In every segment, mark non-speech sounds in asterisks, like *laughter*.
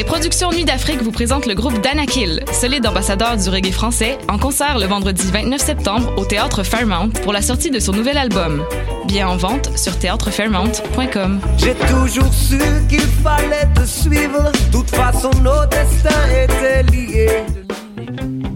Les productions Nuit d'Afrique vous présentent le groupe Danakil, solide ambassadeur du reggae français, en concert le vendredi 29 septembre au Théâtre Fairmount pour la sortie de son nouvel album. Bien en vente sur théâtrefairmount.com. J'ai toujours su qu'il fallait te suivre, toute façon nos destins étaient liés.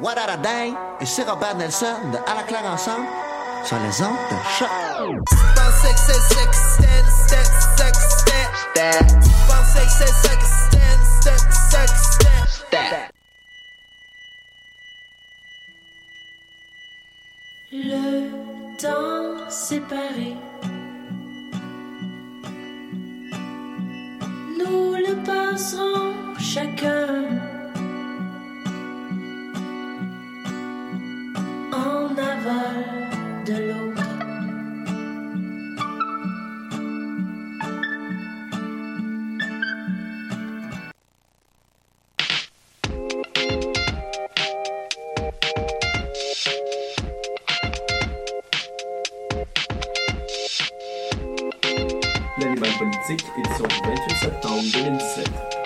What a day et c'est Robert Nelson de À la claire ensemble sur les ondes de choc. Le temps séparé. Nous le passerons chacun en aval de l'autre. L'animal politique, édition du 28 septembre 2017.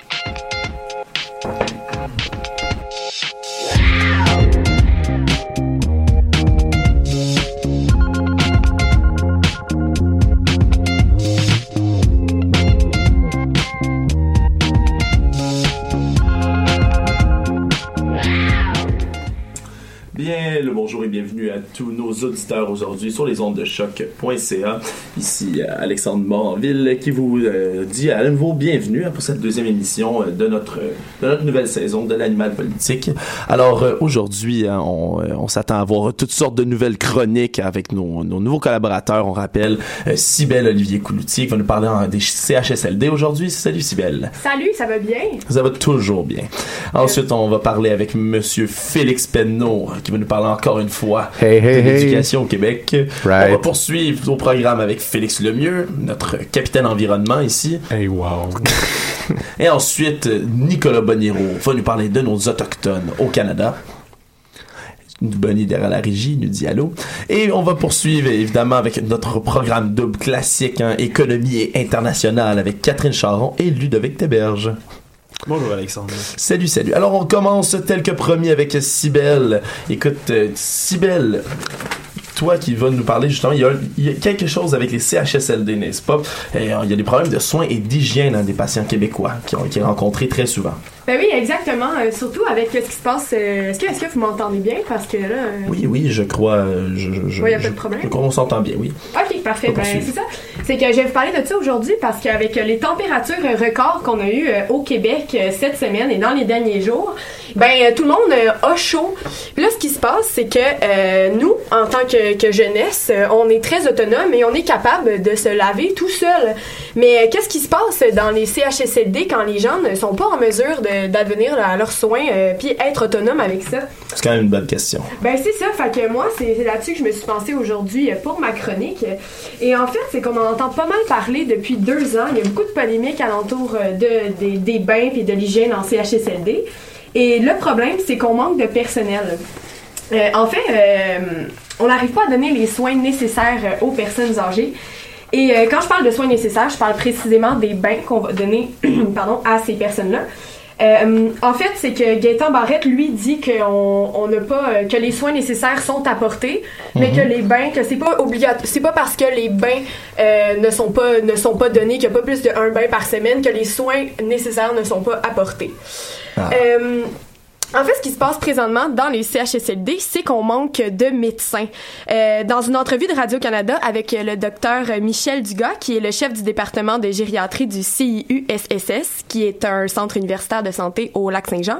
aujourd'hui sur les ondes de choc.ca. Ici euh, Alexandre Moranville qui vous euh, dit à nouveau bienvenue pour cette deuxième émission euh, de notre de notre nouvelle saison de l'animal politique. Alors euh, aujourd'hui, hein, on, on s'attend à voir toutes sortes de nouvelles chroniques avec nos, nos nouveaux collaborateurs. On rappelle euh, Cybelle Olivier Couloutier qui va nous parler en- des CHSLD aujourd'hui. Salut Cybelle. Salut, ça va bien? Ça va toujours bien. Ensuite, on va parler avec Monsieur Félix Penneau, qui va nous parler encore une fois Hey, hey, de hey. l'éducation au Québec. Right. On va poursuivre au programme avec Félix Lemieux, notre capitaine environnement ici. Hey, wow. *laughs* Et ensuite, Nicolas Boniro va nous parler de nos autochtones au Canada. Bonnie derrière la régie nous dit allô. Et on va poursuivre évidemment avec notre programme double classique, hein, économie et internationale avec Catherine Charon et Ludovic Teberge. Bonjour, Alexandre. Salut, salut. Alors, on commence tel que promis avec Sibelle. Écoute, euh, Sibelle, toi qui vas nous parler justement, il y, a, quelque chose avec les CHSLD, n'est-ce pas? Et, euh, il y a des problèmes de soins et d'hygiène hein, des patients québécois qui ont été rencontrés très souvent. Ben oui, exactement. euh, surtout avec ce qui se passe. euh, est-ce que, est-ce que vous m'entendez bien? Parce que là. euh, Oui, oui, je crois. Je, je, je, Ouais, y a pas de problème. je crois qu'on s'entend bien, oui. Ok, parfait. Ben, c'est ça. C'est que je vais vous parler de ça aujourd'hui parce qu'avec les températures records qu'on a eues au Québec cette semaine et dans les derniers jours, ben tout le monde a chaud. Puis là, ce qui se passe, c'est que nous, en tant que, que jeunesse, on est très autonome et on est capable de se laver tout seul. Mais qu'est-ce qui se passe dans les CHSLD quand les gens ne sont pas en mesure de- d'advenir à leurs soins euh, puis être autonome avec ça? C'est quand même une bonne question. Ben c'est ça, fait que moi c'est là-dessus que je me suis pensée aujourd'hui euh, pour ma chronique. Et en fait, c'est qu'on en entend pas mal parler depuis deux ans. Il y a beaucoup de polémiques alentour euh, de, des, des bains et de l'hygiène en CHSLD. Et le problème, c'est qu'on manque de personnel. Euh, en fait, euh, on n'arrive pas à donner les soins nécessaires euh, aux personnes âgées. Et euh, quand je parle de soins nécessaires, je parle précisément des bains qu'on va donner *clears throat* pardon, à ces personnes-là. Euh, en fait, c'est que Gaëtan Barrette, lui, dit qu'on on n'a pas euh, que les soins nécessaires sont apportés, mais que les bains, que c'est pas obligatoire, c'est pas parce que les bains euh, ne sont pas ne sont pas donnés, qu'il n'y a pas plus de un bain par semaine, que les soins nécessaires ne sont pas apportés. Euh, en fait, ce qui se passe présentement dans les CHSLD, c'est qu'on manque de médecins. Euh, dans une entrevue de Radio-Canada avec le docteur Michel Dugas, qui est le chef du département de gériatrie du CIU-SSS, qui est un centre universitaire de santé au Lac-Saint-Jean,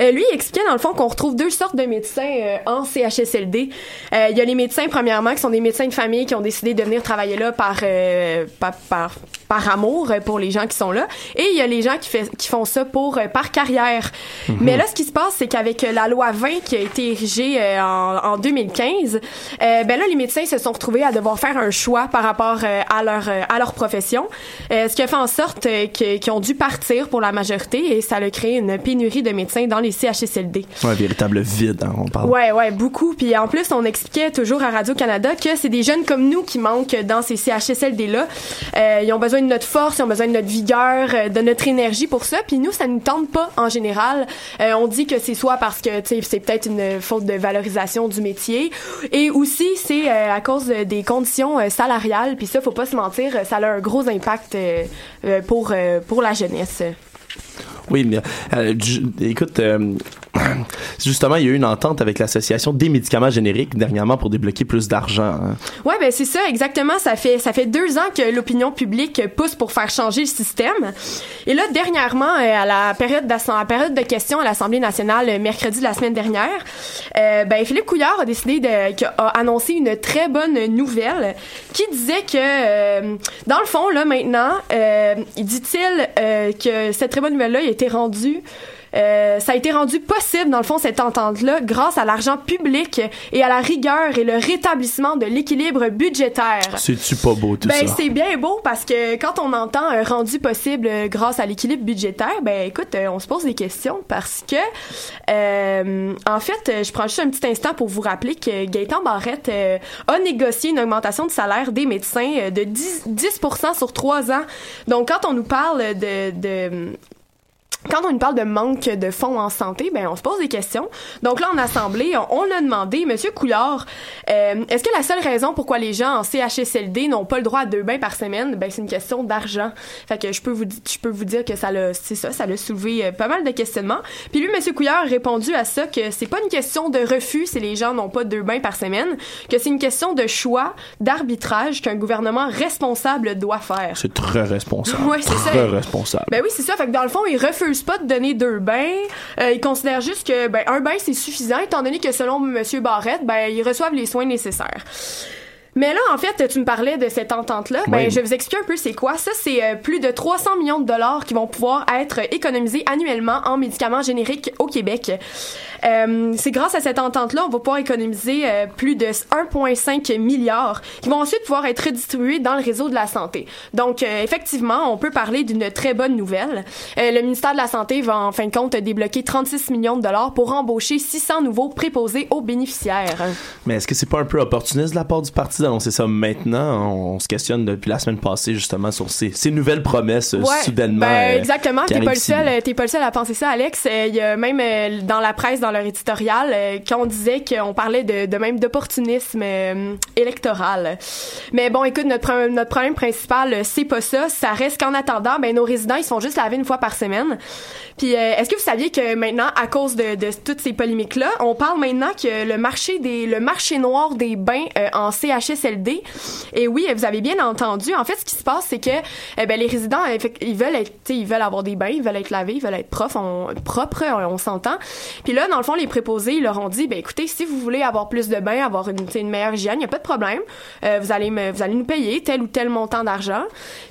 euh, lui expliquait dans le fond qu'on retrouve deux sortes de médecins euh, en CHSLD. Euh, Il y a les médecins, premièrement, qui sont des médecins de famille qui ont décidé de venir travailler là par, euh, par, par, par amour euh, pour les gens qui sont là, et il y a les gens qui, fait, qui font ça pour euh, par carrière. Mhm. Mais là, ce qui se passe, c'est qu'avec euh, la loi 20 qui a été érigée en, en 2015, euh, ben là, les médecins se sont retrouvés à devoir faire un choix par rapport à leur à leur profession, ce qui a fait en sorte qu'ils ont dû partir pour la majorité, et ça a créé une pénurie de médecins dans les CHSLD. Un véritable vide, hein, on parle. Ouais, ouais, beaucoup. Puis en plus, on expliquait toujours à Radio-Canada que c'est des jeunes comme nous qui manquent dans ces CHSLD-là. Euh, ils ont besoin de notre force, ils ont besoin de notre vigueur, euh, de notre énergie pour ça. Puis nous, ça nous tente pas en général. Euh, on dit que c'est soit parce que c'est peut-être une faute de valorisation du métier, et aussi c'est euh, à cause de- des conditions salariales. Puis ça, faut pas se mentir, ça a un gros impact pour pour la jeunesse. *laughs* Oui, mais euh, écoute, euh, justement, il y a eu une entente avec l'association des médicaments génériques dernièrement pour débloquer plus d'argent. hein. Ouais, ben c'est ça, exactement. Ça fait ça fait deux ans que l'opinion publique pousse pour faire changer le système. Et là, dernièrement, euh, à la période à période de questions à l'Assemblée nationale, mercredi de la semaine dernière, euh, ben Philippe Couillard a décidé de a annoncé une très bonne nouvelle qui disait que dans le fond là maintenant, euh, il dit-il que cette très bonne nouvelle là a été rendue euh, ça a été rendu possible, dans le fond, cette entente-là, grâce à l'argent public et à la rigueur et le rétablissement de l'équilibre budgétaire. C'est-tu pas beau tout Ben, ça? c'est bien beau parce que quand on entend un rendu possible euh, grâce à l'équilibre budgétaire, ben écoute, euh, on se pose des questions parce que, euh, en fait, euh, je prends juste un petit instant pour vous rappeler que Gaëtan Barrette euh, a négocié une augmentation de salaire des médecins euh, de 10, 10 sur trois ans. Donc, quand on nous parle de, de quand on nous parle de manque de fonds en santé, ben on se pose des questions. Donc là, en assemblée, on, on a demandé, Monsieur Couillard, euh, est-ce que la seule raison pourquoi les gens en CHSLD n'ont pas le droit à deux bains par semaine, ben c'est une question d'argent. Fait que je peux vous, je peux vous dire que ça l'a, c'est ça, ça l'a soulevé euh, pas mal de questionnements. Puis lui, Monsieur Couillard a répondu à ça que c'est pas une question de refus si les gens n'ont pas deux bains par semaine, que c'est une question de choix, d'arbitrage qu'un gouvernement responsable doit faire. C'est très responsable. Ouais, c'est ça. très responsable. Ben oui, c'est ça. Fait que dans le fond, ils pas de donner deux bains. Euh, ils considèrent juste que ben un bain c'est suffisant, étant donné que selon Monsieur Barrette, ben ils reçoivent les soins nécessaires. Mais là, en fait, tu me parlais de cette entente-là. Ben, je vais vous expliquer un peu c'est quoi. Ça, c'est euh, plus de 300 millions de dollars qui vont pouvoir être économisés annuellement en médicaments génériques au Québec. Euh, c'est grâce à cette entente-là, on va pouvoir économiser euh, plus de 1,5 milliard qui vont ensuite pouvoir être redistribués dans le réseau de la santé. Donc, euh, effectivement, on peut parler d'une très bonne nouvelle. Euh, le ministère de la Santé va, en fin de compte, débloquer 36 millions de dollars pour embaucher 600 nouveaux préposés aux bénéficiaires. Mais est-ce que c'est pas un peu opportuniste de la part du parti d'annoncer ça maintenant? On, se questionne depuis la semaine passée justement sur ces, ces nouvelles promesses euh, Ouais, soudainement. ben, euh, exactement. T'es pas le seul. euh, T'es pas le seul à penser ça, Alex. Il y a même dans la presse, dans leur éditorial, euh, qu'on disait qu'on parlait de, de même d'opportunisme électoral. Mais bon, écoute, notre, notre problème principal, c'est pas ça. Ça reste qu'en attendant, ben nos résidents, ils sont juste lavés une fois par semaine. Puis, est-ce que vous saviez que maintenant, à cause de, de toutes ces polémiques-là, on parle maintenant que le marché des, le marché noir des bains euh, en CHSLD. Et oui, vous avez bien entendu. En fait, ce qui se passe, c'est que euh, ben, les résidents, fait- ils veulent être, ils veulent avoir des bains, ils veulent être lavés, ils veulent être profs, on, propres, on, on s'entend. Puis là, dans le fond, les préposés, ils leur ont dit, ben écoutez, si vous voulez avoir plus de bains, avoir une, une meilleure hygiène, il y a pas de problème. Euh, vous allez me, vous allez nous payer tel ou tel montant d'argent.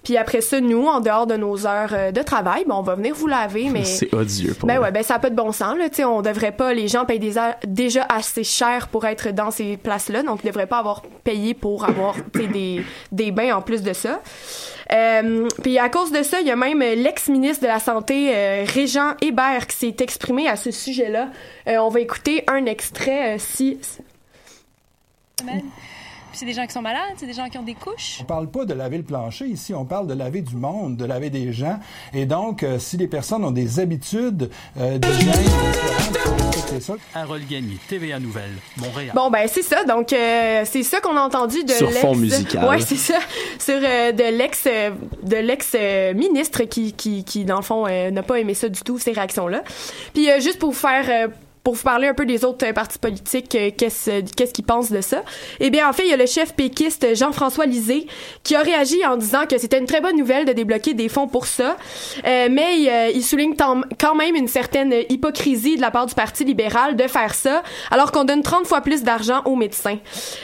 Puis après ça, nous, en dehors de nos heures euh, de travail, ben on va venir vous laver, mais C'est odieux pour ben ouais, ben ça a pas de bon sens là, on devrait pas les gens payent des déjà assez cher pour être dans ces places-là, donc ils devraient pas avoir payé pour avoir des des bains en plus de ça. Euh, puis à cause de ça, il y a même l'ex-ministre de la santé euh, Régent Hébert qui s'est exprimé à ce sujet-là. Euh, on va écouter un extrait si Puis c'est des gens qui sont malades, c'est des gens qui ont des couches. On parle pas de laver le plancher ici, on parle de laver du monde, de laver des gens. Et donc, euh, si les personnes ont des habitudes euh, respecter ça. Harold Gagné, TVA Nouvelle, Montréal. Bon ben c'est ça donc euh, c'est ça qu'on a entendu de Sur l'ex fond musical. Ouais, c'est ça sur euh, de l'ex de l'ex euh, ministre qui qui qui dans le fond euh, n'a pas aimé ça du tout ces réactions là. Puis euh, juste pour vous faire euh, pour vous parler un peu des autres euh, partis politiques, euh, qu'est-ce qu'est-ce qu'ils pensent de ça. Eh bien, en fait, il y a le chef péquiste Jean-François Lisée qui a réagi en disant que c'était une très bonne nouvelle de débloquer des fonds pour ça, Euh, mais il, euh, il souligne quand même une certaine hypocrisie de la part du Parti libéral de faire ça, alors qu'on donne 30 fois plus d'argent aux médecins.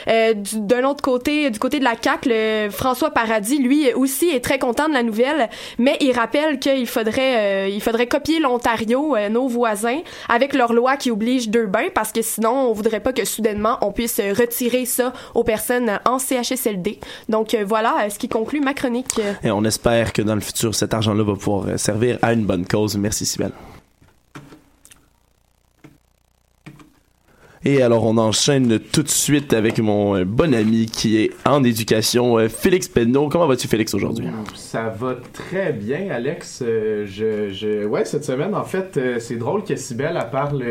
Euh, du- D'un autre côté, du côté de la CAQ, le François Paradis, lui aussi, est très content de la nouvelle, mais il rappelle qu'il faudrait, euh, il faudrait copier l'Ontario, euh, nos voisins, avec leur loi qui oblige deux bains, parce que sinon, on voudrait pas que soudainement, on puisse euh, retirer ça aux personnes en CHSLD. Donc euh, voilà euh, ce qui conclut ma chronique. Euh, Et on espère que dans le futur, cet argent-là va pouvoir euh, servir à une bonne cause. Merci, Sibelle. Et alors, on enchaîne tout de suite avec mon euh, bon ami qui est en éducation, euh, Félix Penneau. Comment vas-tu, Félix, aujourd'hui? Ça va très bien, Alex. Euh, je, je, ouais, cette semaine, en fait, c'est drôle que Sibelle elle parle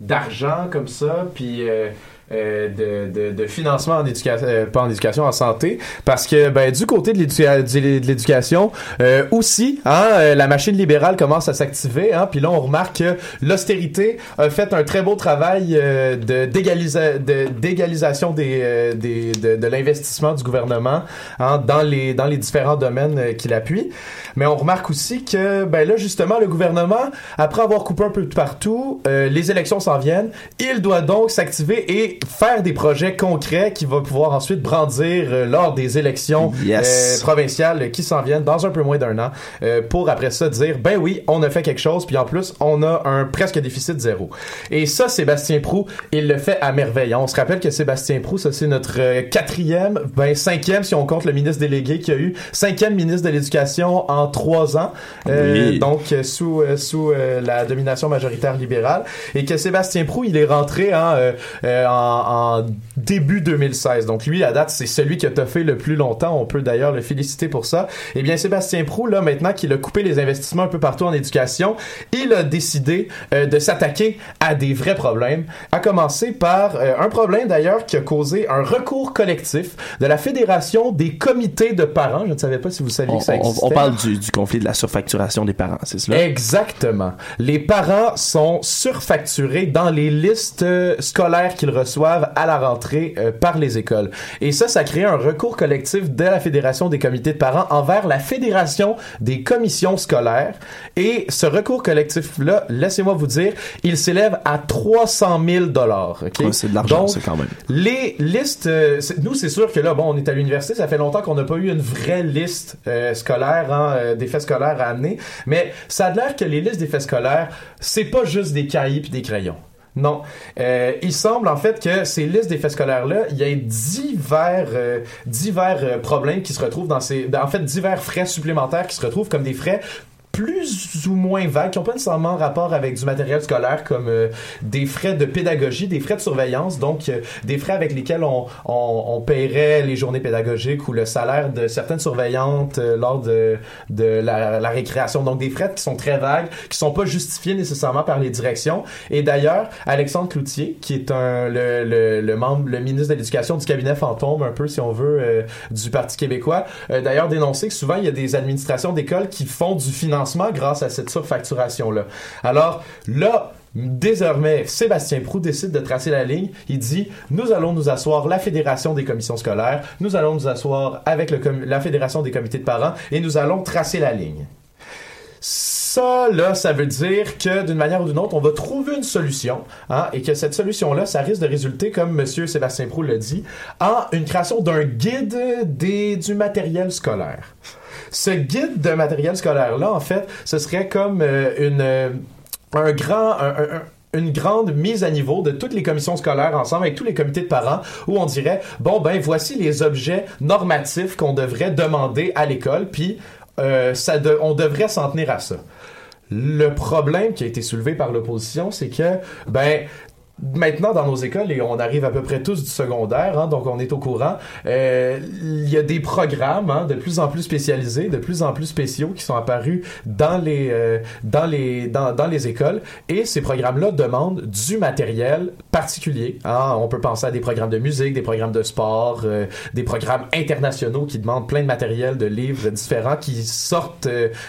d'argent comme ça, puis de, de, de financement en éducation, euh, pas en éducation, en santé, parce que ben du côté de l'éduca- du- de l'éducation euh, aussi, hein, euh, la machine libérale commence à s'activer, hein, puis là on remarque que l'austérité a fait un très beau travail euh, de d'égalisa- de- d'égalisation des, euh, des de, de l'investissement du gouvernement hein, dans les dans les différents domaines euh, qu'il appuie. Mais on remarque aussi que ben là justement le gouvernement après avoir coupé un peu partout, euh, les élections s'en viennent, il doit donc s'activer et faire des projets concrets qu'il va pouvoir ensuite brandir euh, lors des élections Yes. euh, provinciales qui s'en viennent dans un peu moins d'un an euh, pour après ça dire ben oui on a fait quelque chose puis en plus on a un presque déficit zéro et ça Sébastien Prou il le fait à merveille on se rappelle que Sébastien Prou ça c'est notre euh, quatrième ben cinquième si on compte le ministre délégué qui a eu cinquième ministre de l'éducation en trois ans Euh, Oui. donc euh, sous euh, sous euh, la domination majoritaire libérale et que Sébastien Prou il est rentré hein, euh, euh, en, en début 2016 donc lui à date c'est celui qui a toffé le plus longtemps. On peut d'ailleurs le féliciter pour ça. Et bien Sébastien Prou là maintenant qu'il a coupé les investissements un peu partout en éducation il a décidé euh, de s'attaquer à des vrais problèmes à commencer par euh, un problème d'ailleurs qui a causé un recours collectif de la fédération des comités de parents. Je ne savais pas si vous saviez On, que ça existait on parle du, du conflit de la surfacturation des parents, c'est cela? Exactement. Les parents sont surfacturés dans les listes euh, scolaires qu'ils reçoivent à la rentrée euh, par les écoles. Et ça, ça crée un recours collectif de la Fédération des comités de parents envers la Fédération des commissions scolaires. Et ce recours collectif-là, laissez-moi vous dire, il s'élève à 300 000 dollars. Ouais, c'est de l'argent, ça, quand même. Les listes, euh, c'est- nous c'est sûr que là, bon, on est à l'université, ça fait longtemps qu'on n'a pas eu une vraie liste euh, scolaire, hein, des faits scolaires à amener, mais ça a l'air que les listes des faits scolaires, c'est pas juste des cahiers puis des crayons. Non. Euh, il semble en fait que ces listes d'effets scolaires-là, il y a divers, euh, divers euh, problèmes qui se retrouvent dans ces... En fait, divers frais supplémentaires qui se retrouvent comme des frais plus ou moins vagues, qui n'ont pas nécessairement rapport avec du matériel scolaire, comme euh, des frais de pédagogie, des frais de surveillance, donc euh, des frais avec lesquels on, on, on paierait les journées pédagogiques ou le salaire de certaines surveillantes euh, lors de, de la, la récréation. Donc des frais qui sont très vagues, qui sont pas justifiés nécessairement par les directions. Et d'ailleurs, Alexandre Cloutier, qui est un, le, le, le membre, le ministre de l'Éducation du cabinet fantôme, un peu si on veut, euh, du Parti québécois, euh, d'ailleurs dénoncé que souvent il y a des administrations d'écoles qui font du financement grâce à cette surfacturation-là. Alors là, Désormais, Sébastien Prou décide de tracer la ligne. Il dit Nous allons nous asseoir la Fédération des commissions scolaires, nous allons nous asseoir avec le la Fédération des comités de parents et nous allons tracer la ligne. Ça, là, ça veut dire que d'une manière ou d'une autre, on va trouver une solution, hein, et que cette solution-là, ça risque de résulter, comme Monsieur Sébastien Prou l'a dit, en une création d'un guide du matériel scolaire. Ce guide de matériel scolaire-là, en fait, ce serait comme euh, une, euh, un grand, un- un- un- une grande mise à niveau de toutes les commissions scolaires ensemble avec tous les comités de parents où on dirait bon ben voici les objets normatifs qu'on devrait demander à l'école puis euh, on devrait s'en tenir à ça. Le problème qui a été soulevé par l'opposition, c'est que ben maintenant dans nos écoles et on arrive à peu près tous du secondaire, hein, donc on est au courant. euh, Il y a des programmes hein, de plus en plus spécialisés, de plus en plus spéciaux qui sont apparus dans les euh, dans les dans, dans les écoles et ces programmes-là demandent du matériel particulier. hein. On peut penser à des programmes de musique, des programmes de sport, euh, des programmes internationaux qui demandent plein de matériel, de livres différents qui sortent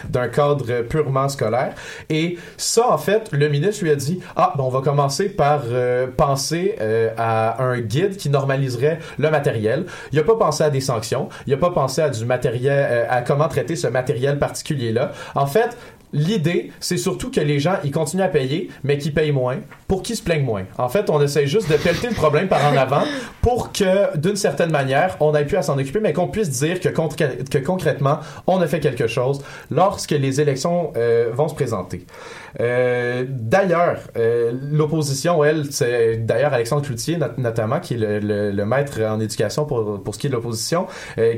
d'un cadre purement scolaire. Et ça, en fait, le ministre lui a dit ah, ben, on va commencer par euh, penser euh, à un guide qui normaliserait le matériel. Il a pas pensé à des sanctions. Il a pas pensé à du matériel, euh, à comment traiter ce matériel particulier-là. En fait, L'idée, c'est surtout que les gens, ils continuent à payer, mais qu'ils payent moins pour qu'ils se plaignent moins. En fait, on essaie juste de pelleter le problème par en avant pour que, d'une certaine manière, on ait pu à s'en occuper, mais qu'on puisse dire que, que concrètement, on a fait quelque chose lorsque les élections euh, vont se présenter. Euh, d'ailleurs, euh, l'opposition, elle, c'est d'ailleurs Alexandre Cloutier, not- notamment, qui est le, maître en éducation pour, pour ce qui est de l'opposition,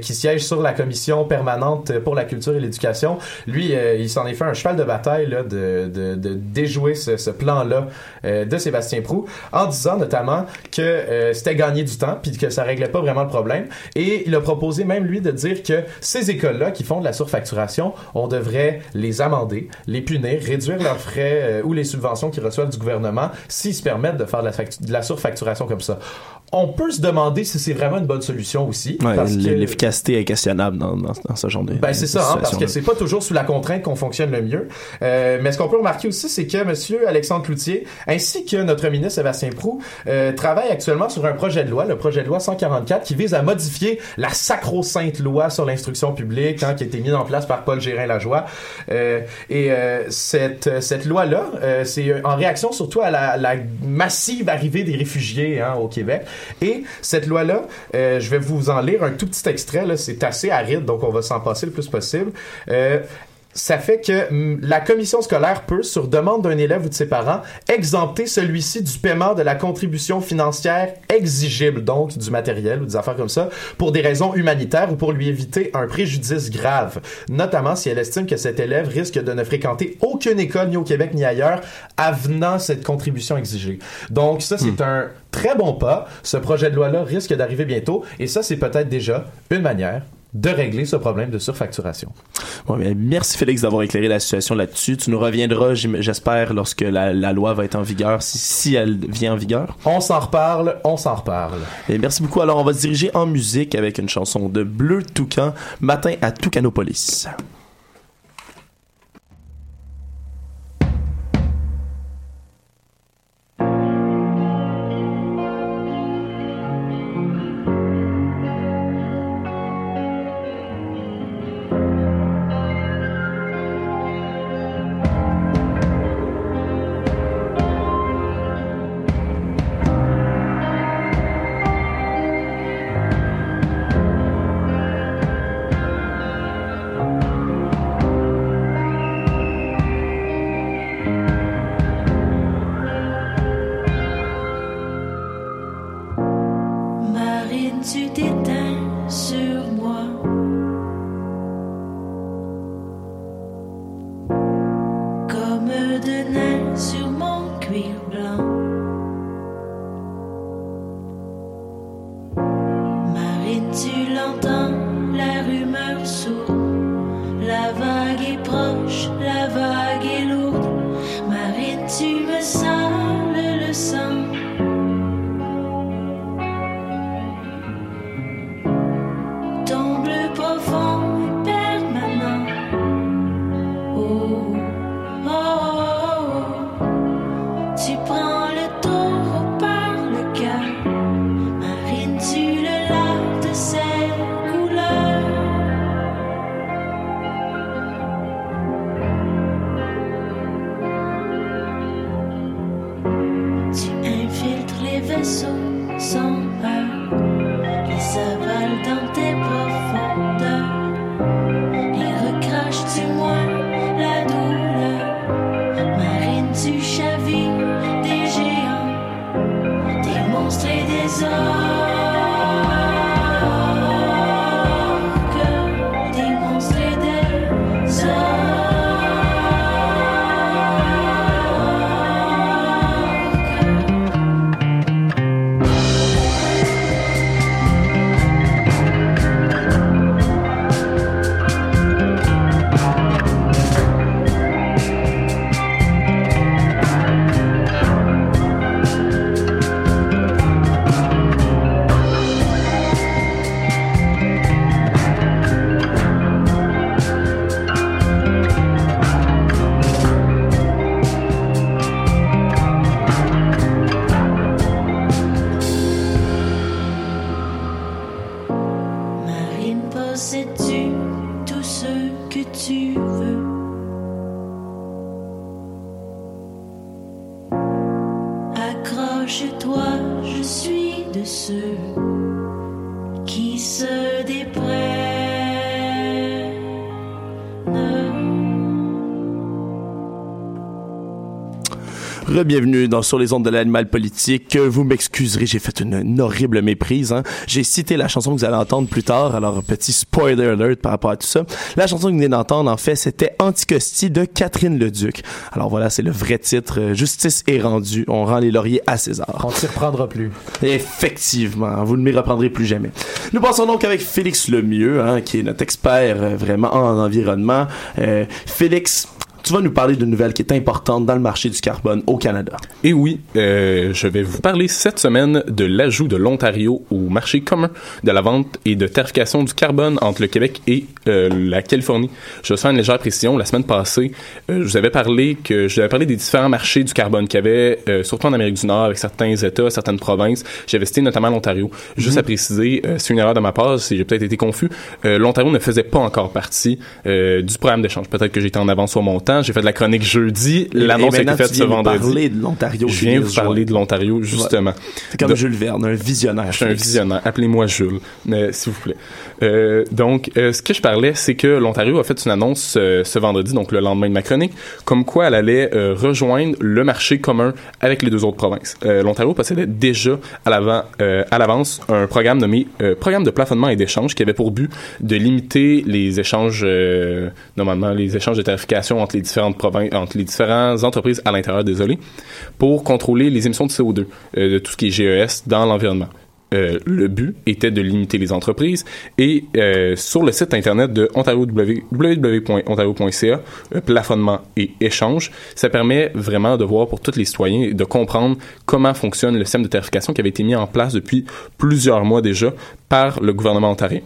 qui siège sur la commission permanente pour la culture et l'éducation. Lui, il s'en est fait un cheval de bataille là, de, de, de déjouer ce, ce plan-là euh, de Sébastien Prou, en disant notamment que euh, c'était gagner du temps, puis que ça réglait pas vraiment le problème. Et il a proposé même, lui, de dire que ces écoles-là qui font de la surfacturation, on devrait les amender, les punir, réduire leurs frais euh, ou les subventions qu'ils reçoivent du gouvernement s'ils se permettent de faire de la, factu- de la surfacturation comme ça. On peut se demander si c'est vraiment une bonne solution aussi. Ouais, parce que- L'efficacité est questionnable dans, dans, dans ce genre de ben c'est ça, hein, parce que c'est pas toujours sous la contrainte qu'on fonctionne le mieux. Euh, mais ce qu'on peut remarquer aussi, c'est que Monsieur Alexandre Cloutier, ainsi que notre ministre Sébastien Prou, euh, travaillent actuellement sur un projet de loi, le projet de loi 144, qui vise à modifier la sacro-sainte loi sur l'instruction publique, hein, qui a été mise en place par Paul Gérin-Lajoie. Euh, et euh, cette, cette loi-là, c'est en réaction surtout à la, massive arrivée des réfugiés hein, au Québec. Et cette loi-là, je vais vous en lire un tout petit extrait, c'est assez aride, donc on va s'en passer le plus possible. Ça fait que hum, la commission scolaire peut, sur demande d'un élève ou de ses parents, exempter celui-ci du paiement de la contribution financière exigible, donc du matériel ou des affaires comme ça, pour des raisons humanitaires ou pour lui éviter un préjudice grave, notamment si elle estime que cet élève risque de ne fréquenter aucune école ni au Québec ni ailleurs avenant cette contribution exigée. Donc ça, c'est un très bon pas. Ce projet de loi-là risque d'arriver bientôt et ça, c'est peut-être déjà une manière de régler ce problème de surfacturation. Bon, bien, merci Félix d'avoir éclairé la situation là-dessus. Tu nous reviendras, j'espère, lorsque la, la loi va être en vigueur, si, si elle vient en vigueur. On s'en reparle, on s'en reparle. Et merci beaucoup. Alors, on va se diriger en musique avec une chanson de Bleu Toucan, Matin à Toucanopolis. Re-bienvenue dans Sur les ondes de l'animal politique. Vous m'excuserez, j'ai fait une, une horrible méprise. Hein. J'ai cité la chanson que vous allez entendre plus tard, alors petit spoiler alert par rapport à tout ça. La chanson que vous venez d'entendre, en fait, c'était Anticosti de Catherine Leduc. Alors voilà, c'est le vrai titre. Euh, Justice est rendue. On rend les lauriers à César. On s'y reprendra plus. Effectivement, vous ne m'y reprendrez plus jamais. Nous passons donc avec Félix Lemieux, hein, qui est notre expert euh, vraiment en environnement. Euh, Félix, tu vas nous parler d'une nouvelle qui est importante dans le marché du carbone au Canada. Et oui, euh, je vais vous parler cette semaine de l'ajout de l'Ontario au marché commun de la vente et de tarification du carbone entre le Québec et euh, la Californie. Je vais faire une légère précision. La semaine passée, euh, je vous avais parlé que je vous avais parlé des différents marchés du carbone qu'il y avait, surtout en Amérique du Nord, avec certains États, certaines provinces. J'avais cité notamment l'Ontario. Juste à préciser, c'est une erreur de ma part, si j'ai peut-être été confus. L'Ontario ne faisait pas encore partie du programme d'échange. Peut-être que j'étais en avance sur mon temps. J'ai fait de la chronique jeudi. L'annonce a été faite ce vendredi. parler de l'Ontario, Je viens vous parler de l'Ontario, justement. C'est comme Jules Verne, un visionnaire. je suis un visionnaire. Appelez-moi Jules, mais s'il vous plaît. Euh, donc, euh, ce que je parlais, c'est que l'Ontario a fait une annonce euh, ce vendredi, donc le lendemain de ma chronique, comme quoi elle allait euh, rejoindre le marché commun avec les deux autres provinces. Euh, L'Ontario possédait déjà à l'avance, un programme nommé Programme de plafonnement et d'échange qui avait pour but de limiter les échanges, normalement les échanges de tarification entre les différentes provinces, entre les différentes entreprises à l'intérieur, désolé, pour contrôler les émissions de CO2 euh, de tout ce qui est GES dans l'environnement. Euh, le but était de limiter les entreprises et euh, sur le site internet de Ontario, www.ontario.ca, euh, plafonnement et échange, ça permet vraiment de voir pour tous les citoyens et de comprendre comment fonctionne le système de tarification qui avait été mis en place depuis plusieurs mois déjà par le gouvernement ontarien.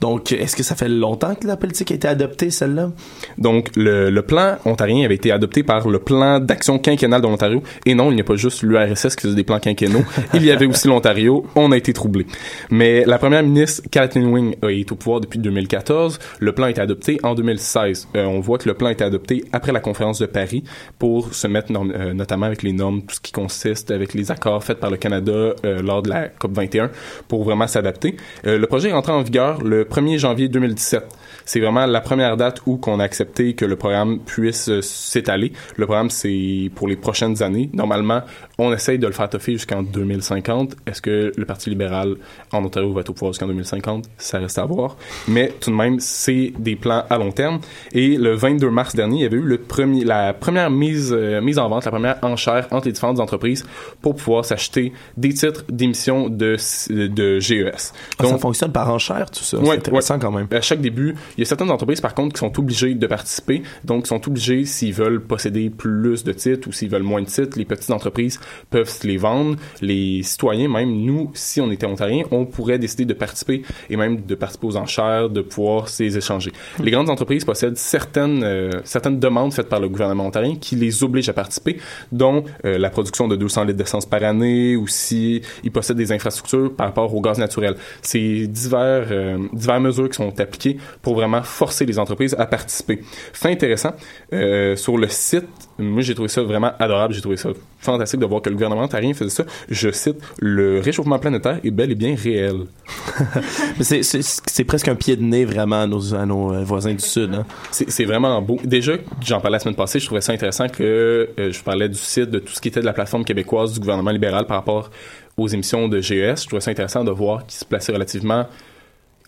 Donc, est-ce que ça fait longtemps que la politique a été adoptée, celle-là? Donc, le, plan ontarien avait été adopté par le plan d'action quinquennale de l'Ontario. Et non, il n'y a pas juste l'URSS qui faisait des plans quinquennaux. il y avait aussi l'Ontario. On a été troublés. Mais la première ministre, Kathleen Wing, été au pouvoir depuis 2014. Le plan a été adopté en 2016. Euh, on voit que le plan a été adopté après la conférence de Paris pour se mettre euh, notamment avec les normes, tout ce qui consiste avec les accords faits par le Canada euh, lors de la COP 21 pour vraiment s'adapter. Le projet est entré en vigueur le 1er janvier 2017. C'est vraiment la première date où qu'on a accepté que le programme puisse euh, s'étaler. Le programme, c'est pour les prochaines années. Normalement, on essaye de le faire toffer jusqu'en 2050. Est-ce que le Parti libéral en Ontario va être au pouvoir jusqu'en 2050? Ça reste à voir. Mais tout de même, c'est des plans à long terme. Et le 22 mars dernier, il y avait eu le premier, la première mise, euh, mise en vente, la première enchère entre les différentes entreprises pour pouvoir s'acheter des titres d'émission de, de GES. Ah, ça fonctionne par enchère, tout ça. Ouais, c'est intéressant ouais. quand même. À chaque début, il y a certaines entreprises, par contre, qui sont obligées de participer. Donc, ils sont obligés, s'ils veulent posséder plus de titres ou s'ils veulent moins de titres, les petites entreprises peuvent se les vendre. Les citoyens, même nous, si on était ontariens, on pourrait décider de participer et même de participer aux enchères, de pouvoir les échanger. Les grandes entreprises possèdent certaines, euh, certaines demandes faites par le gouvernement ontarien qui les obligent à participer, dont euh, la production de 200 litres d'essence par année ou si ils possèdent des infrastructures par rapport au gaz naturel. C'est divers, euh, divers mesures qui sont appliquées pour vraiment forcer les entreprises à participer. Fait intéressant, sur le site, moi j'ai trouvé ça vraiment adorable, j'ai trouvé ça fantastique de voir que le gouvernement ontarien faisait ça. Je cite, le réchauffement planétaire est bel et bien réel. *laughs* C'est- presque un pied de nez vraiment à nos, à nos euh, voisins du Sud. Hein. C'est c'est vraiment beau. Déjà, j'en parlais la semaine passée, je trouvais ça intéressant que euh, je parlais du site, de tout ce qui était de la plateforme québécoise du gouvernement libéral par rapport aux émissions de GES. Je trouvais ça intéressant de voir qu'ils se plaçaient relativement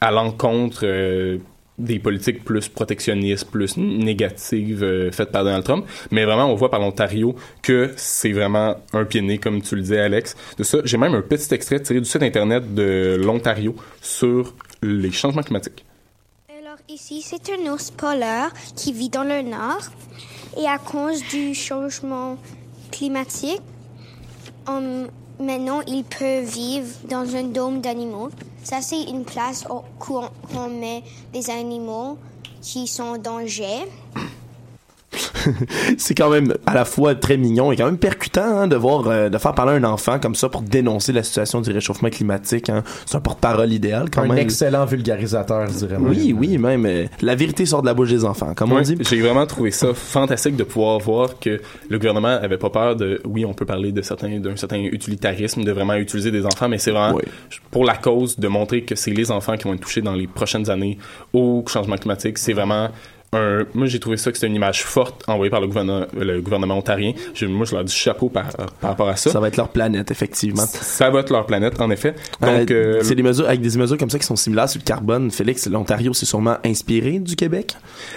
à l'encontre euh, des politiques plus protectionnistes, plus négatives euh, faites par Donald Trump. Mais vraiment, on voit par l'Ontario que c'est vraiment un pied de nez, comme tu le disais, Alex. De ça, j'ai même un petit extrait tiré du site Internet de l'Ontario sur les changements climatiques. Alors ici, c'est un ours polaire qui vit dans le nord. Et à cause du changement climatique, hum, maintenant, il peut vivre dans un dôme d'animaux. Ça, c'est une place où on, met des animaux qui sont en danger. *laughs* c'est quand même à la fois très mignon et quand même percutant hein, de voir euh, de faire parler un enfant comme ça pour dénoncer la situation du réchauffement climatique. Hein. C'est un porte-parole idéal quand un même. excellent vulgarisateur, je dirais. Oui, oui, même euh, la vérité sort de la bouche des enfants, comme on dit. J'ai vraiment trouvé ça fantastique de pouvoir voir que le gouvernement avait pas peur de, oui, on peut parler de certains, d'un certain utilitarisme, de vraiment utiliser des enfants, mais c'est vraiment pour la cause de montrer que c'est les enfants qui vont être touchés dans les prochaines années au changement climatique. C'est vraiment un, moi j'ai trouvé ça que c'est une image forte envoyée par le gouvernement, le gouvernement ontarien. Je- moi je leur dis chapeau par, par rapport à ça. Ça va être leur planète, effectivement. Ça va être leur planète, en effet. Donc, Euh, euh, c'est des mesures avec des mesures comme ça qui sont similaires sur le carbone. Félix, l'Ontario s'est sûrement inspiré du Québec?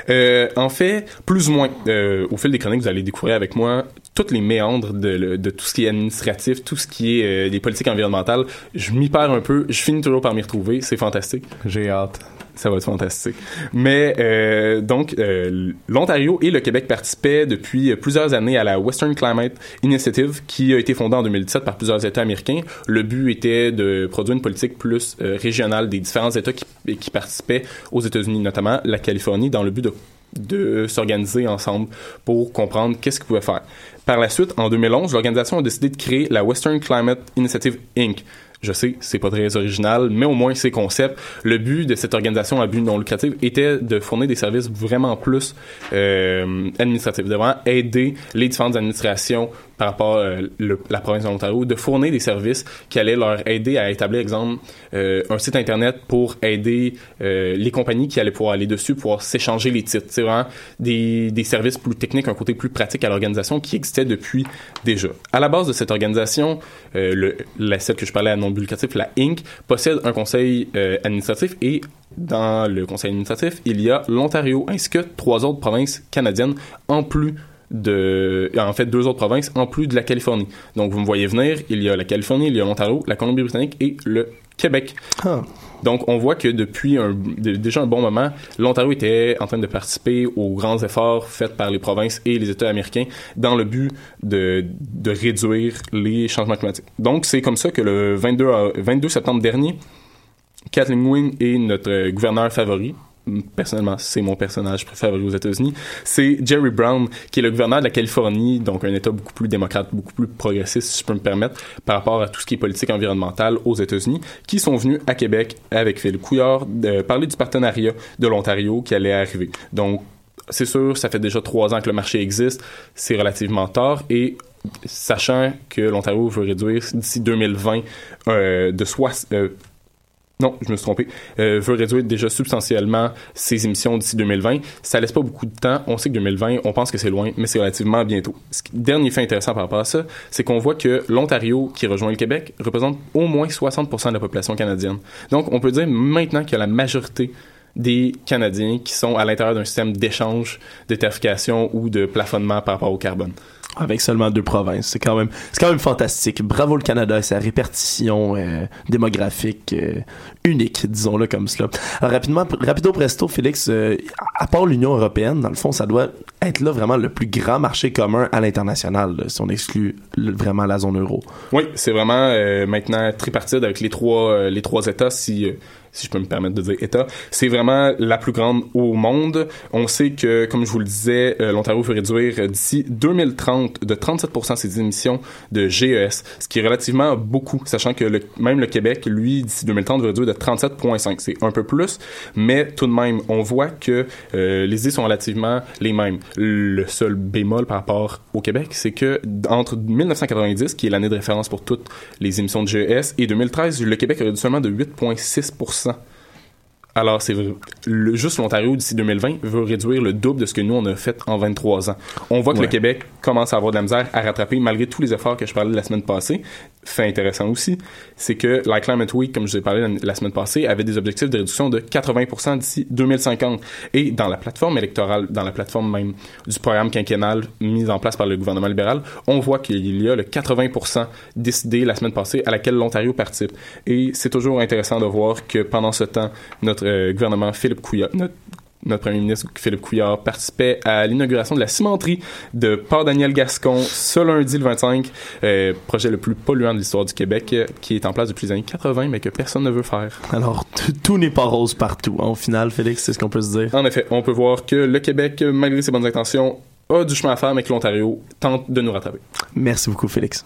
Euh, en fait, plus ou moins, euh, au fil des chroniques, vous allez découvrir avec moi toutes les méandres de, le- de tout ce qui est administratif, tout ce qui est euh, des politiques environnementales. Je m'y perds un peu, je finis toujours par m'y retrouver, c'est fantastique. J'ai hâte. Ça va être fantastique. Mais euh, donc, euh, l'Ontario et le Québec participaient depuis plusieurs années à la Western Climate Initiative, qui a été fondée en 2017 par plusieurs États américains. Le but était de produire une politique plus euh, régionale des différents États qui, participaient aux États-Unis, notamment la Californie, dans le but de de s'organiser ensemble pour comprendre qu'est-ce qu'ils pouvaient faire. Par la suite, en 2011, l'organisation a décidé de créer la Western Climate Initiative Inc. Je sais, c'est pas très original, mais au moins c'est concept. Le but de cette organisation à but non lucratif était de fournir des services vraiment plus euh, administratifs, de vraiment aider les différentes administrations par rapport à le- la province de l'Ontario, de fournir des services qui allaient leur aider à établir, exemple, euh, un site internet pour aider euh, les compagnies qui allaient pouvoir aller dessus, pouvoir s'échanger les titres. C'est vraiment des, des services plus techniques, un côté plus pratique à l'organisation qui existait depuis déjà. À la base de cette organisation, euh, le, la, celle que je parlais à non lucratif, la Inc., possède un conseil euh, administratif et dans le conseil administratif, il y a l'Ontario ainsi que trois autres provinces canadiennes en plus de en fait deux autres provinces en plus de la Californie. Donc vous me voyez venir, il y a la Californie, il y a l'Ontario, la Colombie-Britannique et le Québec. Donc on voit que depuis un, de- déjà un bon moment, l'Ontario était en train de participer aux grands efforts faits par les provinces et les États américains dans le but de, de réduire les changements climatiques. Donc c'est comme ça que le 22, a- 22 septembre dernier, Kathleen Wynne est notre euh, gouverneur favori. Personnellement, c'est mon personnage favori aux États-Unis. C'est Jerry Brown, qui est le gouverneur de la Californie, donc un État beaucoup plus démocrate, beaucoup plus progressiste, si je peux me permettre, par rapport à tout ce qui est politique environnementale aux États-Unis, qui sont venus à Québec avec Philippe Couillard parler du partenariat de l'Ontario qui allait arriver. Donc, c'est sûr, ça fait déjà trois ans que le marché existe, c'est relativement tard et sachant que l'Ontario veut réduire d'ici 2020 euh, de soi, euh, non, je me suis trompé, euh, veut réduire déjà substantiellement ses émissions d'ici 2020. Ça laisse pas beaucoup de temps. On sait que 2020, on pense que c'est loin, mais c'est relativement bientôt. Dernier fait intéressant par rapport à ça, c'est qu'on voit que l'Ontario, qui rejoint le Québec, représente au moins 60% de la population canadienne. Donc, on peut dire maintenant que la majorité des Canadiens qui sont à l'intérieur d'un système d'échange, de tarification ou de plafonnement par rapport au carbone. Avec seulement deux provinces. C'est quand même, c'est quand même fantastique. Bravo le Canada et sa répartition euh, démographique euh, unique, disons-le comme cela. Alors rapidement, rapido presto, Félix, euh, à part l'Union européenne, dans le fond, ça doit être là vraiment le plus grand marché commun à l'international, si on exclut le- vraiment la zone euro. Oui, c'est vraiment maintenant tripartite avec les trois les trois États, si si je peux me permettre de dire État. C'est vraiment la plus grande au monde. On sait que, comme je vous le disais, euh, l'Ontario veut réduire d'ici 2030 de 37% ses émissions de GES, ce qui est relativement beaucoup, sachant que même le Québec, lui, d'ici 2030, veut réduire de 37,5. C'est un peu plus, mais tout de même, on voit que euh, les idées sont relativement les mêmes. Le seul bémol par rapport au Québec, c'est que entre 1990, qui est l'année de référence pour toutes les émissions de GES, et 2013, le Québec a réduit seulement de 8,6 alors, c'est vrai. Le- juste l'Ontario, d'ici 2020, veut réduire le double de ce que nous, on a fait en 23 ans. On voit que Ouais. le Québec commence à avoir de la misère à rattraper, malgré tous les efforts que je parlais la semaine passée. Fait intéressant aussi, c'est que la Climate Week, comme je vous ai parlé la, semaine passée, avait des objectifs de réduction de 80% d'ici 2050. Et dans la plateforme électorale, dans la plateforme même du programme quinquennal mis en place par le gouvernement libéral, on voit qu'il y a le 80% décidé la semaine passée à laquelle l'Ontario participe. Et c'est toujours intéressant de voir que pendant ce temps, notre euh, gouvernement, Philippe Couillard, notre notre premier ministre Philippe Couillard participait à l'inauguration de la cimenterie de Port-Daniel Gascon ce lundi le 25, euh, projet le plus polluant de l'histoire du Québec euh, qui est en place depuis les années 80 mais que personne ne veut faire. Alors, tout n'est pas rose partout. hein, Au final, Félix, c'est ce qu'on peut se dire. En effet, on peut voir que le Québec, malgré ses bonnes intentions, a du chemin à faire, mais que l'Ontario tente de nous rattraper. Merci beaucoup, Félix.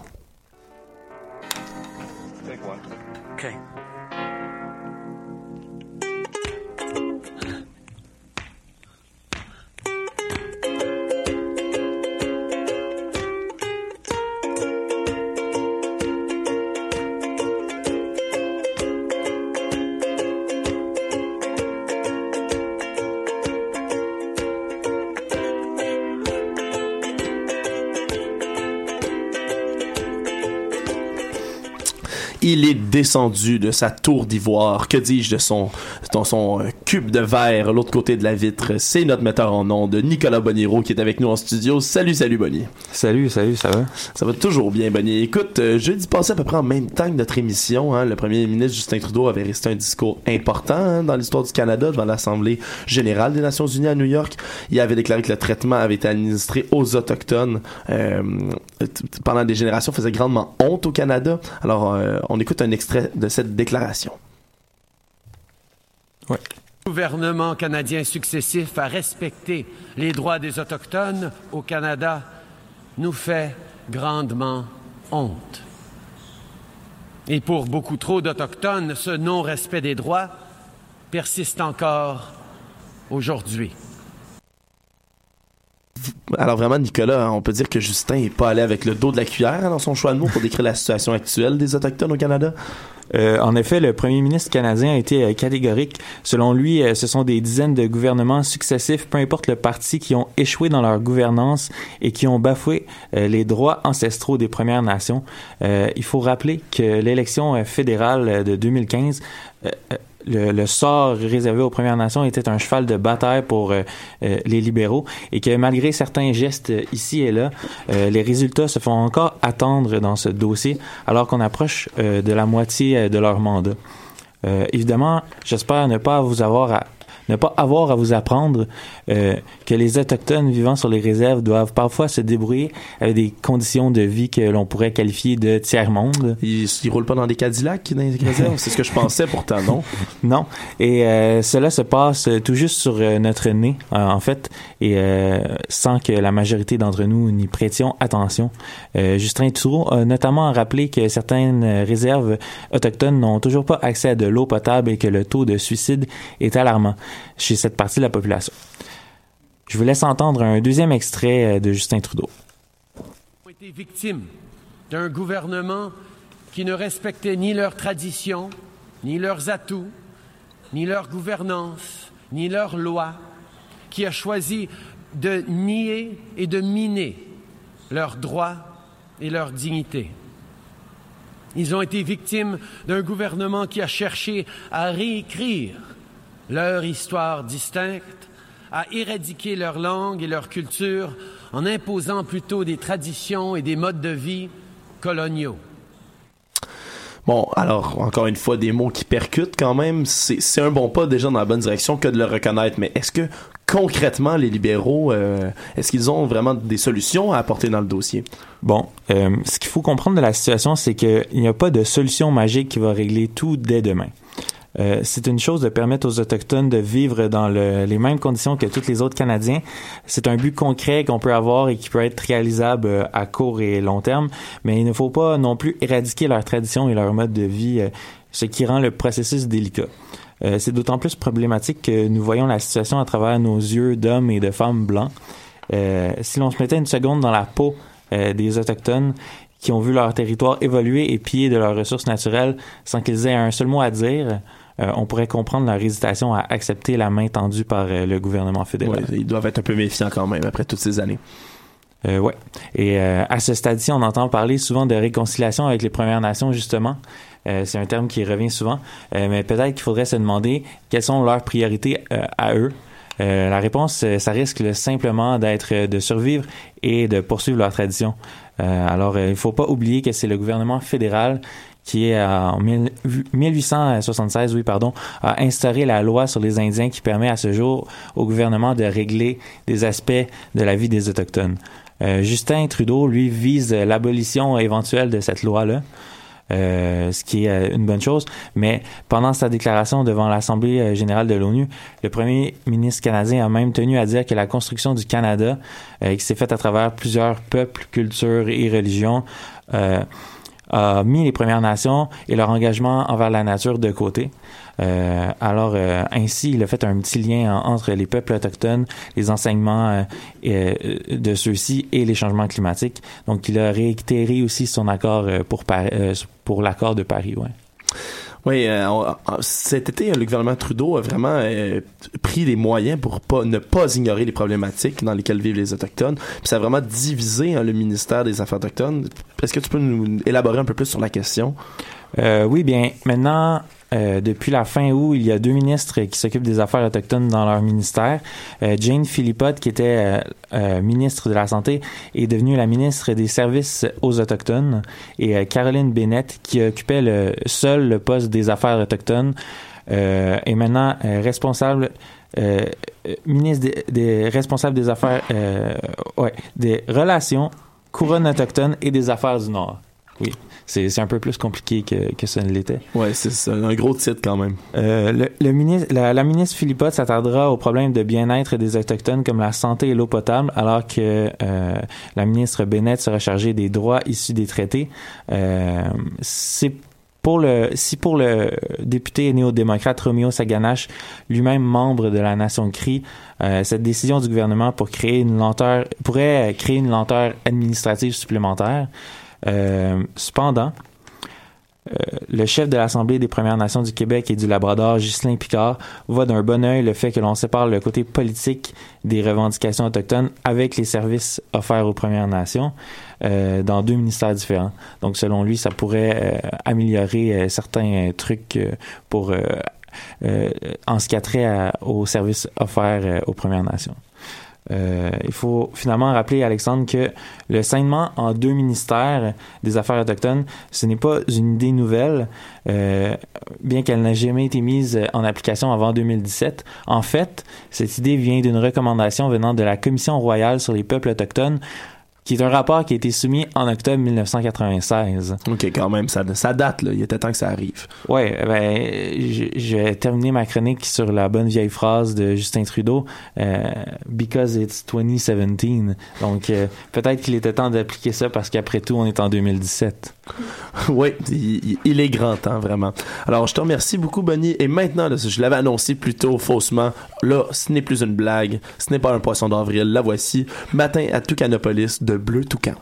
Il est descendu de sa tour d'ivoire, que dis-je de son, de son euh, cube de verre, l'autre côté de la vitre. C'est notre metteur en nom de Nicolas Boniro qui est avec nous en studio. Salut, salut Bonnie. Salut, salut, ça va? Ça va toujours bien, Bonnie. Écoute, euh, jeudi passé à peu près en même temps que notre émission, hein, le premier ministre Justin Trudeau avait resté un discours important hein, dans l'histoire du Canada devant l'Assemblée générale des Nations unies à New York. Il avait déclaré que le traitement avait été administré aux Autochtones euh, pendant des générations, faisait grandement honte au Canada. Alors, euh, on écoute un extrait de cette déclaration. Le gouvernement canadien successif a respecté les droits des Autochtones au Canada nous fait grandement honte. Et pour beaucoup trop d'Autochtones, ce non-respect des droits persiste encore aujourd'hui. Alors vraiment, Nicolas, on peut dire que Justin est pas allé avec le dos de la cuillère hein, dans son choix de mots pour décrire la situation actuelle des Autochtones au Canada? Euh, en effet, le premier ministre canadien a été euh, catégorique. Selon lui, euh, ce sont des dizaines de gouvernements successifs, peu importe le parti, qui ont échoué dans leur gouvernance et qui ont bafoué les droits ancestraux des Premières Nations. Il faut rappeler que l'élection fédérale de 2015 euh, euh, le, le sort réservé aux Premières Nations était un cheval de bataille pour euh, euh, les libéraux et que malgré certains gestes ici et là, euh, les résultats se font encore attendre dans ce dossier alors qu'on approche euh, de la moitié de leur mandat. Évidemment, j'espère ne pas vous avoir à ne pas avoir à vous apprendre euh, que les autochtones vivant sur les réserves doivent parfois se débrouiller avec des conditions de vie que l'on pourrait qualifier de tiers monde. Ils, ils roulent pas dans des Cadillacs dans les réserves, c'est ce que je pensais pourtant non? *laughs* Non. Et euh, cela se passe tout juste sur euh, notre nez, euh, en fait, et euh, sans que la majorité d'entre nous n'y prêtions attention. Euh, Justin Trudeau a notamment rappelé que certaines réserves autochtones n'ont toujours pas accès à de l'eau potable et que le taux de suicide est alarmant chez cette partie de la population. Je vous laisse entendre un deuxième extrait euh, de Justin Trudeau. ont été victimes d'un gouvernement qui ne respectait ni leurs traditions, ni leurs atouts, ni leur gouvernance, ni leurs lois, qui a choisi de nier et de miner leurs droits et leur dignité. Ils ont été victimes d'un gouvernement qui a cherché à réécrire leur histoire distincte, à éradiquer leur langue et leur culture en imposant plutôt des traditions et des modes de vie coloniaux. Bon, alors, encore une fois, des mots qui percutent quand même. C'est un bon pas déjà dans la bonne direction que de le reconnaître. Mais est-ce que, concrètement, les libéraux, euh, est-ce qu'ils ont vraiment des solutions à apporter dans le dossier? Bon, euh, ce qu'il faut comprendre de la situation, c'est qu'il n'y a pas de solution magique qui va régler tout dès demain. Euh, c'est une chose de permettre aux Autochtones de vivre dans le- les mêmes conditions que tous les autres Canadiens. C'est un but concret qu'on peut avoir et qui peut être réalisable euh, à court et long terme, mais il ne faut pas non plus éradiquer leurs traditions et leur mode de vie, euh, ce qui rend le processus délicat. Euh, c'est d'autant plus problématique que nous voyons la situation à travers nos yeux d'hommes et de femmes blancs. Euh, si l'on se mettait une seconde dans la peau euh, des Autochtones qui ont vu leur territoire évoluer et piller de leurs ressources naturelles sans qu'ils aient un seul mot à dire, euh, on pourrait comprendre leur hésitation à accepter la main tendue par euh, le gouvernement fédéral. Ouais, ils doivent être un peu méfiants quand même après toutes ces années. Euh, ouais. Et euh, à ce stade-ci, on entend parler souvent de réconciliation avec les Premières Nations, justement. C'est un terme qui revient souvent. Mais peut-être qu'il faudrait se demander quelles sont leurs priorités à eux. La réponse, ça risque le- simplement d'être de survivre et de poursuivre leur tradition. Alors, il faut pas oublier que c'est le gouvernement fédéral qui est euh, en mille- 1876, oui, pardon, a instauré la loi sur les Indiens qui permet à ce jour au gouvernement de régler des aspects de la vie des Autochtones. Euh, Justin Trudeau, lui, vise l'abolition éventuelle de cette loi-là. euh, ce qui est euh, une bonne chose. Mais pendant sa déclaration devant l'Assemblée euh, générale de l'ONU, le premier ministre canadien a même tenu à dire que la construction du Canada, euh, qui s'est faite à travers plusieurs peuples, cultures et religions, euh, a mis les Premières Nations et leur engagement envers la nature de côté. Euh, alors, euh, ainsi, il a fait un petit lien en- entre les peuples autochtones, les enseignements euh, euh, de ceux-ci et les changements climatiques. Donc, il a réitéré aussi son accord euh, pour, Par- euh, pour l'accord de Paris. Ouais. Oui, euh, on- cet été, le gouvernement Trudeau a vraiment euh, pris des moyens pour pas, ne pas ignorer les problématiques dans lesquelles vivent les Autochtones. Puis ça a vraiment divisé hein, le ministère des Affaires autochtones. Est-ce que tu peux nous élaborer un peu plus sur la question? Euh, oui, bien, maintenant, euh, depuis la fin août, il y a deux ministres qui s'occupent des affaires autochtones dans leur ministère. Euh, Jane Philippotte, qui était euh, ministre de la Santé, est devenue la ministre des Services aux Autochtones. Et Caroline Bennett, qui occupait le, seul le poste des affaires autochtones, est maintenant responsable ministre des, des des affaires, des relations, couronne autochtone et des affaires du Nord. Oui, c'est un peu plus compliqué que, que ça ne l'était. Ouais, c'est un gros titre quand même. Euh, le, le ministre, la, la ministre Philippotte s'attardera aux problèmes de bien-être des autochtones comme la santé et l'eau potable, alors que euh, la ministre Bennett sera chargée des droits issus des traités. Euh, c'est pour le, si pour le député néo-démocrate Romeo Saganache, lui-même membre de la nation CRI, euh, cette décision du gouvernement pour créer une lenteur pourrait créer une lenteur administrative supplémentaire. Euh, cependant, euh, le chef de l'Assemblée des Premières Nations du Québec et du Labrador, Ghislain Picard, voit d'un bon œil le fait que l'on sépare le côté politique des revendications autochtones avec les services offerts aux Premières Nations euh, dans deux ministères différents. Donc, selon lui, ça pourrait améliorer certains trucs pour en ce qui a trait aux services offerts aux Premières Nations. Euh, il faut finalement rappeler, Alexandre, que le saignement en deux ministères des Affaires autochtones, ce n'est pas une idée nouvelle, euh, bien qu'elle n'ait jamais été mise en application avant 2017. En fait, cette idée vient d'une recommandation venant de la Commission royale sur les peuples autochtones, qui est un rapport qui a été soumis en octobre 1996. OK, quand même, ça, ça date, là. Il était temps que ça arrive. Ouais, ben, vais terminer ma chronique sur la bonne vieille phrase de Justin Trudeau, euh, because it's 2017. Donc, euh, peut-être qu'il était temps d'appliquer ça parce qu'après tout, on est en 2017. *laughs* oui, il, il est grand temps, vraiment. Alors, je te remercie beaucoup, Bonnie. Et maintenant, là, je l'avais annoncé plus tôt, faussement. Là, ce n'est plus une blague. Ce n'est pas un poisson d'avril. La voici. Matin à Toucanopolis de Bleu Toucan.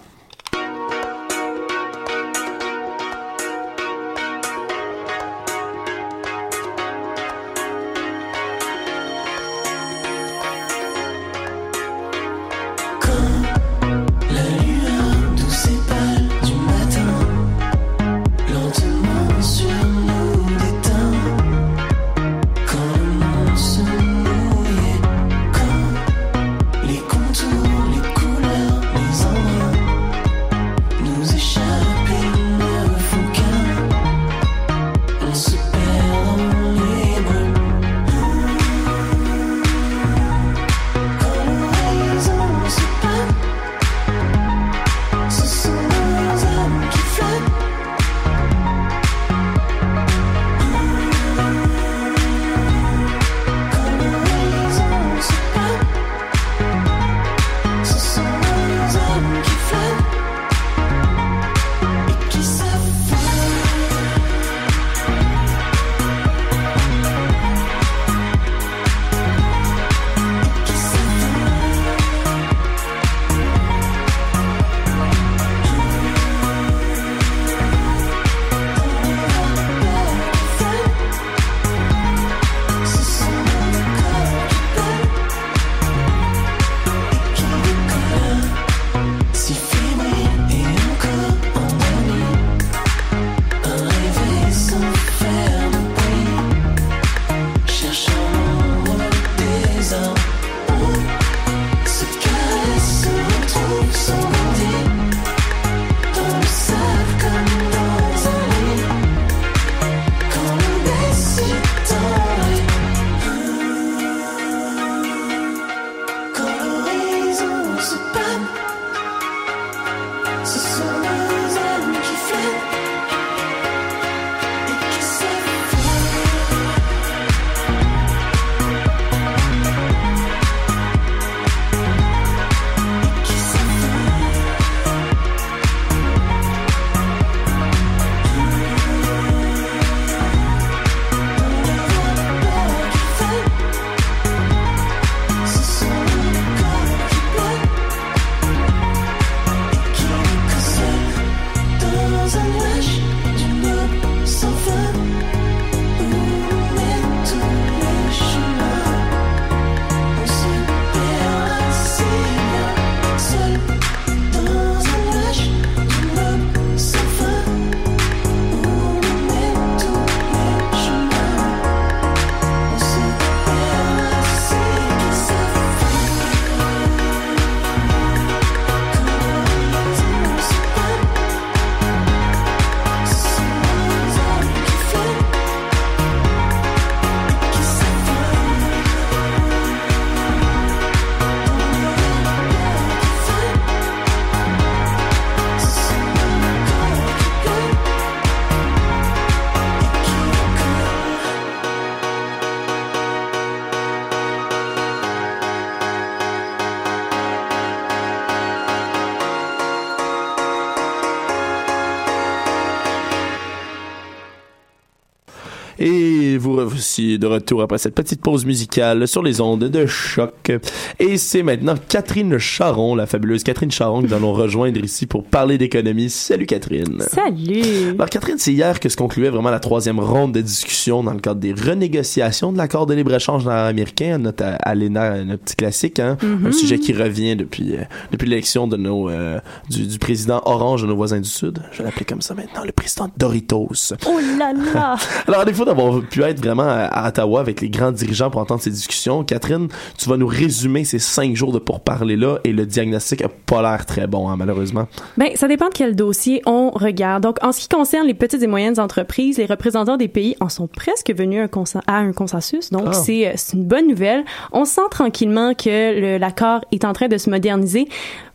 De retour après cette petite pause musicale sur les ondes de choc. Et c'est maintenant Catherine Charon, la fabuleuse Catherine Charon, que nous allons rejoindre ici pour parler d'économie. Salut Catherine. Salut. Alors Catherine, c'est hier que se concluait vraiment la troisième ronde de discussion dans le cadre des renégociations de l'accord de libre-échange américain, notre ALENA, notre petit classique, hein? Mhm. un sujet qui revient depuis, euh, depuis l'élection de nos, euh, du, du président orange de nos voisins du Sud. Je vais l'appeler comme ça maintenant, le président Doritos. Oh là là. *laughs* Alors, à défaut d'avoir pu être vraiment à, Ottawa avec les grands dirigeants pour entendre ces discussions, Catherine, tu vas nous résumer ces cinq jours de pourparlers-là et le diagnostic a pas l'air très bon, hein, malheureusement. Ben, ça dépend de quel dossier on regarde. Donc, en ce qui concerne les petites et moyennes entreprises, les représentants des pays en sont presque venus un à un consensus. Donc, Ah. c'est euh, c'est une bonne nouvelle. On sent tranquillement que l'accord est en train de se moderniser.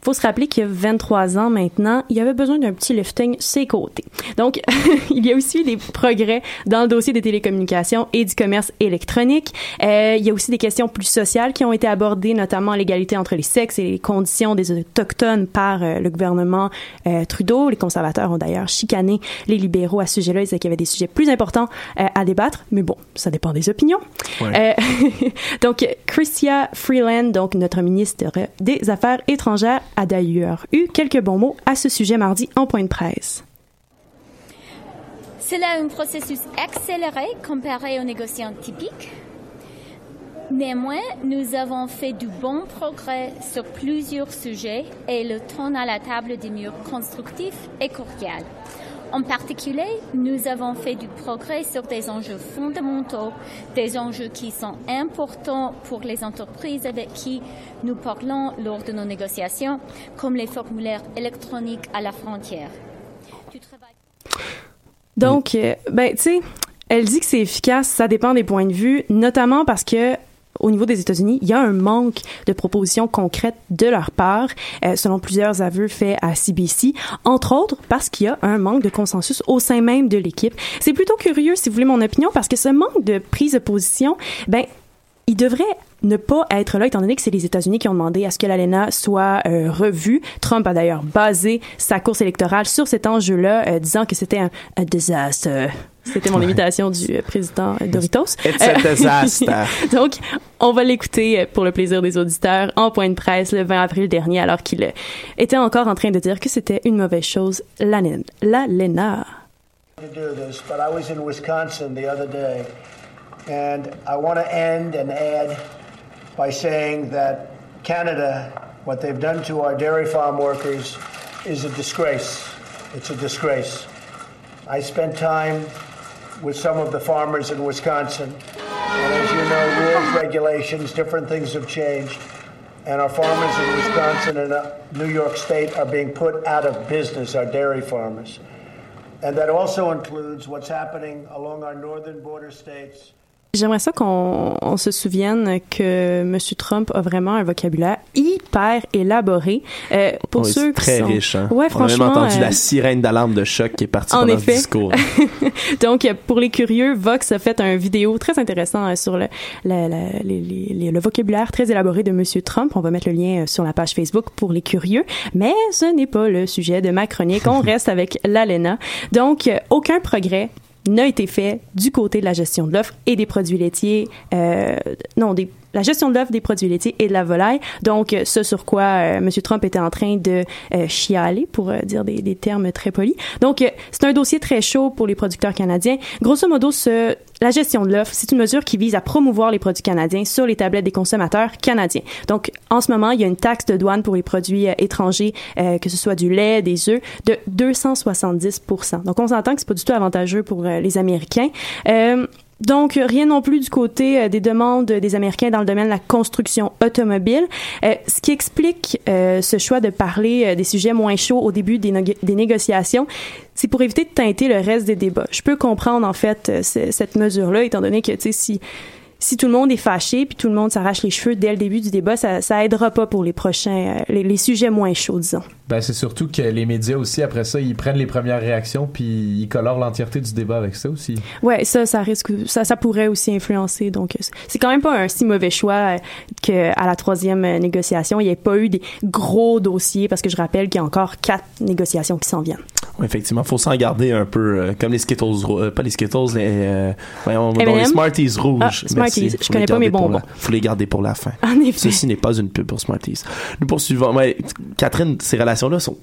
Faut se rappeler qu'il y a 23 ans maintenant, il y avait besoin d'un petit lifting ses côtés. Donc, *laughs* il y a aussi des progrès dans le dossier des télécommunications et du commerce électronique. Euh, il y a aussi des questions plus sociales qui ont été abordées, notamment l'égalité entre les sexes et les conditions des autochtones par euh, le gouvernement euh, Trudeau. Les conservateurs ont d'ailleurs chicané les libéraux à ce sujet-là. Ils disaient qu'il y avait des sujets plus importants à débattre, mais bon, ça dépend des opinions. Ouais. *laughs* Donc, Chrystia Freeland, donc notre ministre des Affaires étrangères, a d'ailleurs eu quelques bons mots à ce sujet mardi en point de presse. C'est là un processus accéléré comparé aux négociations typiques. Néanmoins, nous avons fait du bon progrès sur plusieurs sujets et le ton à la table demeure constructif et cordial. En particulier, nous avons fait du progrès sur des enjeux fondamentaux, des enjeux qui sont importants pour les entreprises avec qui nous parlons lors de nos négociations, comme les formulaires électroniques à la frontière. Donc, euh, ben, tu sais, elle dit que c'est efficace, ça dépend des points de vue, notamment parce que au niveau des États-Unis, il y a un manque de propositions concrètes de leur part, euh, selon plusieurs aveux faits à CBC, entre autres parce qu'il y a un manque de consensus au sein même de l'équipe. C'est plutôt curieux, si vous voulez mon opinion, parce que ce manque de prise de position, ben, il devrait ne pas être là, étant donné que c'est les États-Unis qui ont demandé à ce que l'ALENA soit euh, revue. Trump a d'ailleurs basé sa course électorale sur cet enjeu-là, euh, disant que c'était un, un désastre. C'était mon imitation du euh, président Doritos. It's a disaster. *laughs* Donc, on va l'écouter pour le plaisir des auditeurs en point de presse le 20 avril dernier, alors qu'il était encore en train de dire que c'était une mauvaise chose, l'ALENA. l'ALENA. By saying that Canada, what they've done to our dairy farm workers, is a disgrace. It's a disgrace. I spent time with some of the farmers in Wisconsin, and as you know, rules, regulations, different things have changed. And our farmers in Wisconsin and uh, New York State are being put out of business, our dairy farmers. And that also includes what's happening along our northern border states. J'aimerais ça qu'on on se souvienne que M. Trump a vraiment un vocabulaire hyper élaboré. Euh, pour Oui, ceux c'est qui très sont... riche. Hein? Ouais, On a même entendu euh, la sirène d'alarme de choc qui est partie En pendant effet. ce discours. *laughs* Donc, euh, pour les curieux, Vox a fait un vidéo très intéressant euh, sur le, la- la- les- les- le vocabulaire très élaboré de Monsieur Trump. On va mettre le lien euh, sur la page Facebook pour les curieux. Mais ce n'est pas le sujet de ma chronique. On *laughs* reste avec l'ALENA. Donc, euh, aucun progrès n'a été fait du côté de la gestion de l'offre et des produits laitiers, euh, non, la gestion de l'offre des produits laitiers et de la volaille. Donc, euh, ce sur quoi euh, M. Trump était en train de chialer, pour dire des, termes très polis. Donc, c'est un dossier très chaud pour les producteurs canadiens. Grosso modo, ce, la gestion de l'offre, c'est une mesure qui vise à promouvoir les produits canadiens sur les tablettes des consommateurs canadiens. Donc, en ce moment, il y a une taxe de douane pour les produits euh, étrangers, euh, que ce soit du lait, des œufs, de 270% Donc, on s'entend que c'est pas du tout avantageux pour euh, les Américains. Donc, rien non plus du côté euh, des demandes des Américains dans le domaine de la construction automobile, Euh, ce qui explique euh, ce choix de parler des sujets moins chauds au début des, des négociations, c'est pour éviter de teinter le reste des débats. Je peux comprendre en fait ce- cette mesure-là, étant donné que tu sais si si tout le monde est fâché puis tout le monde s'arrache les cheveux dès le début du débat, ça ça aidera pas pour les prochains euh, les, les sujets moins chauds, disons. Ben, c'est surtout que les médias aussi, après ça, ils prennent les premières réactions puis ils colorent l'entièreté du débat avec ça aussi. Ouais, ça, ça risque, ça, ça pourrait aussi influencer. Donc, euh, c'est quand même pas un si mauvais choix euh, que à la troisième négociation, il n'y ait pas eu des gros dossiers parce que je rappelle qu'il y a encore quatre négociations qui s'en viennent. Ouais, effectivement, faut s'en garder un peu euh, comme les Skittles, euh, pas les Skittles, les, euh, voyons, non, les Smarties rouges. Ah, Smarties. Je connais pas mes bonbons. la- faut les garder pour la fin. En effet. Ceci n'est pas une pub pour Smarties. Nous poursuivons. Ouais, Catherine, ces relations-là sont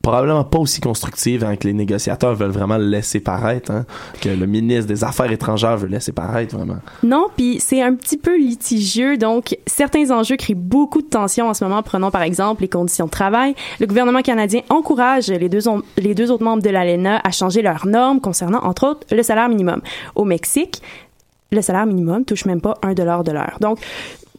probablement pas aussi constructives hein, que les négociateurs veulent vraiment laisser paraître, hein, que le ministre des Affaires étrangères veut laisser paraître vraiment. Non, puis c'est un petit peu litigieux. Donc, certains enjeux créent beaucoup de tensions en ce moment. Prenons par exemple les conditions de travail. Le gouvernement canadien encourage les deux, les deux autres membres de l'ALENA à changer leurs normes concernant, entre autres, le salaire minimum. Au Mexique, le salaire minimum touche même pas un dollar de l'heure. Donc,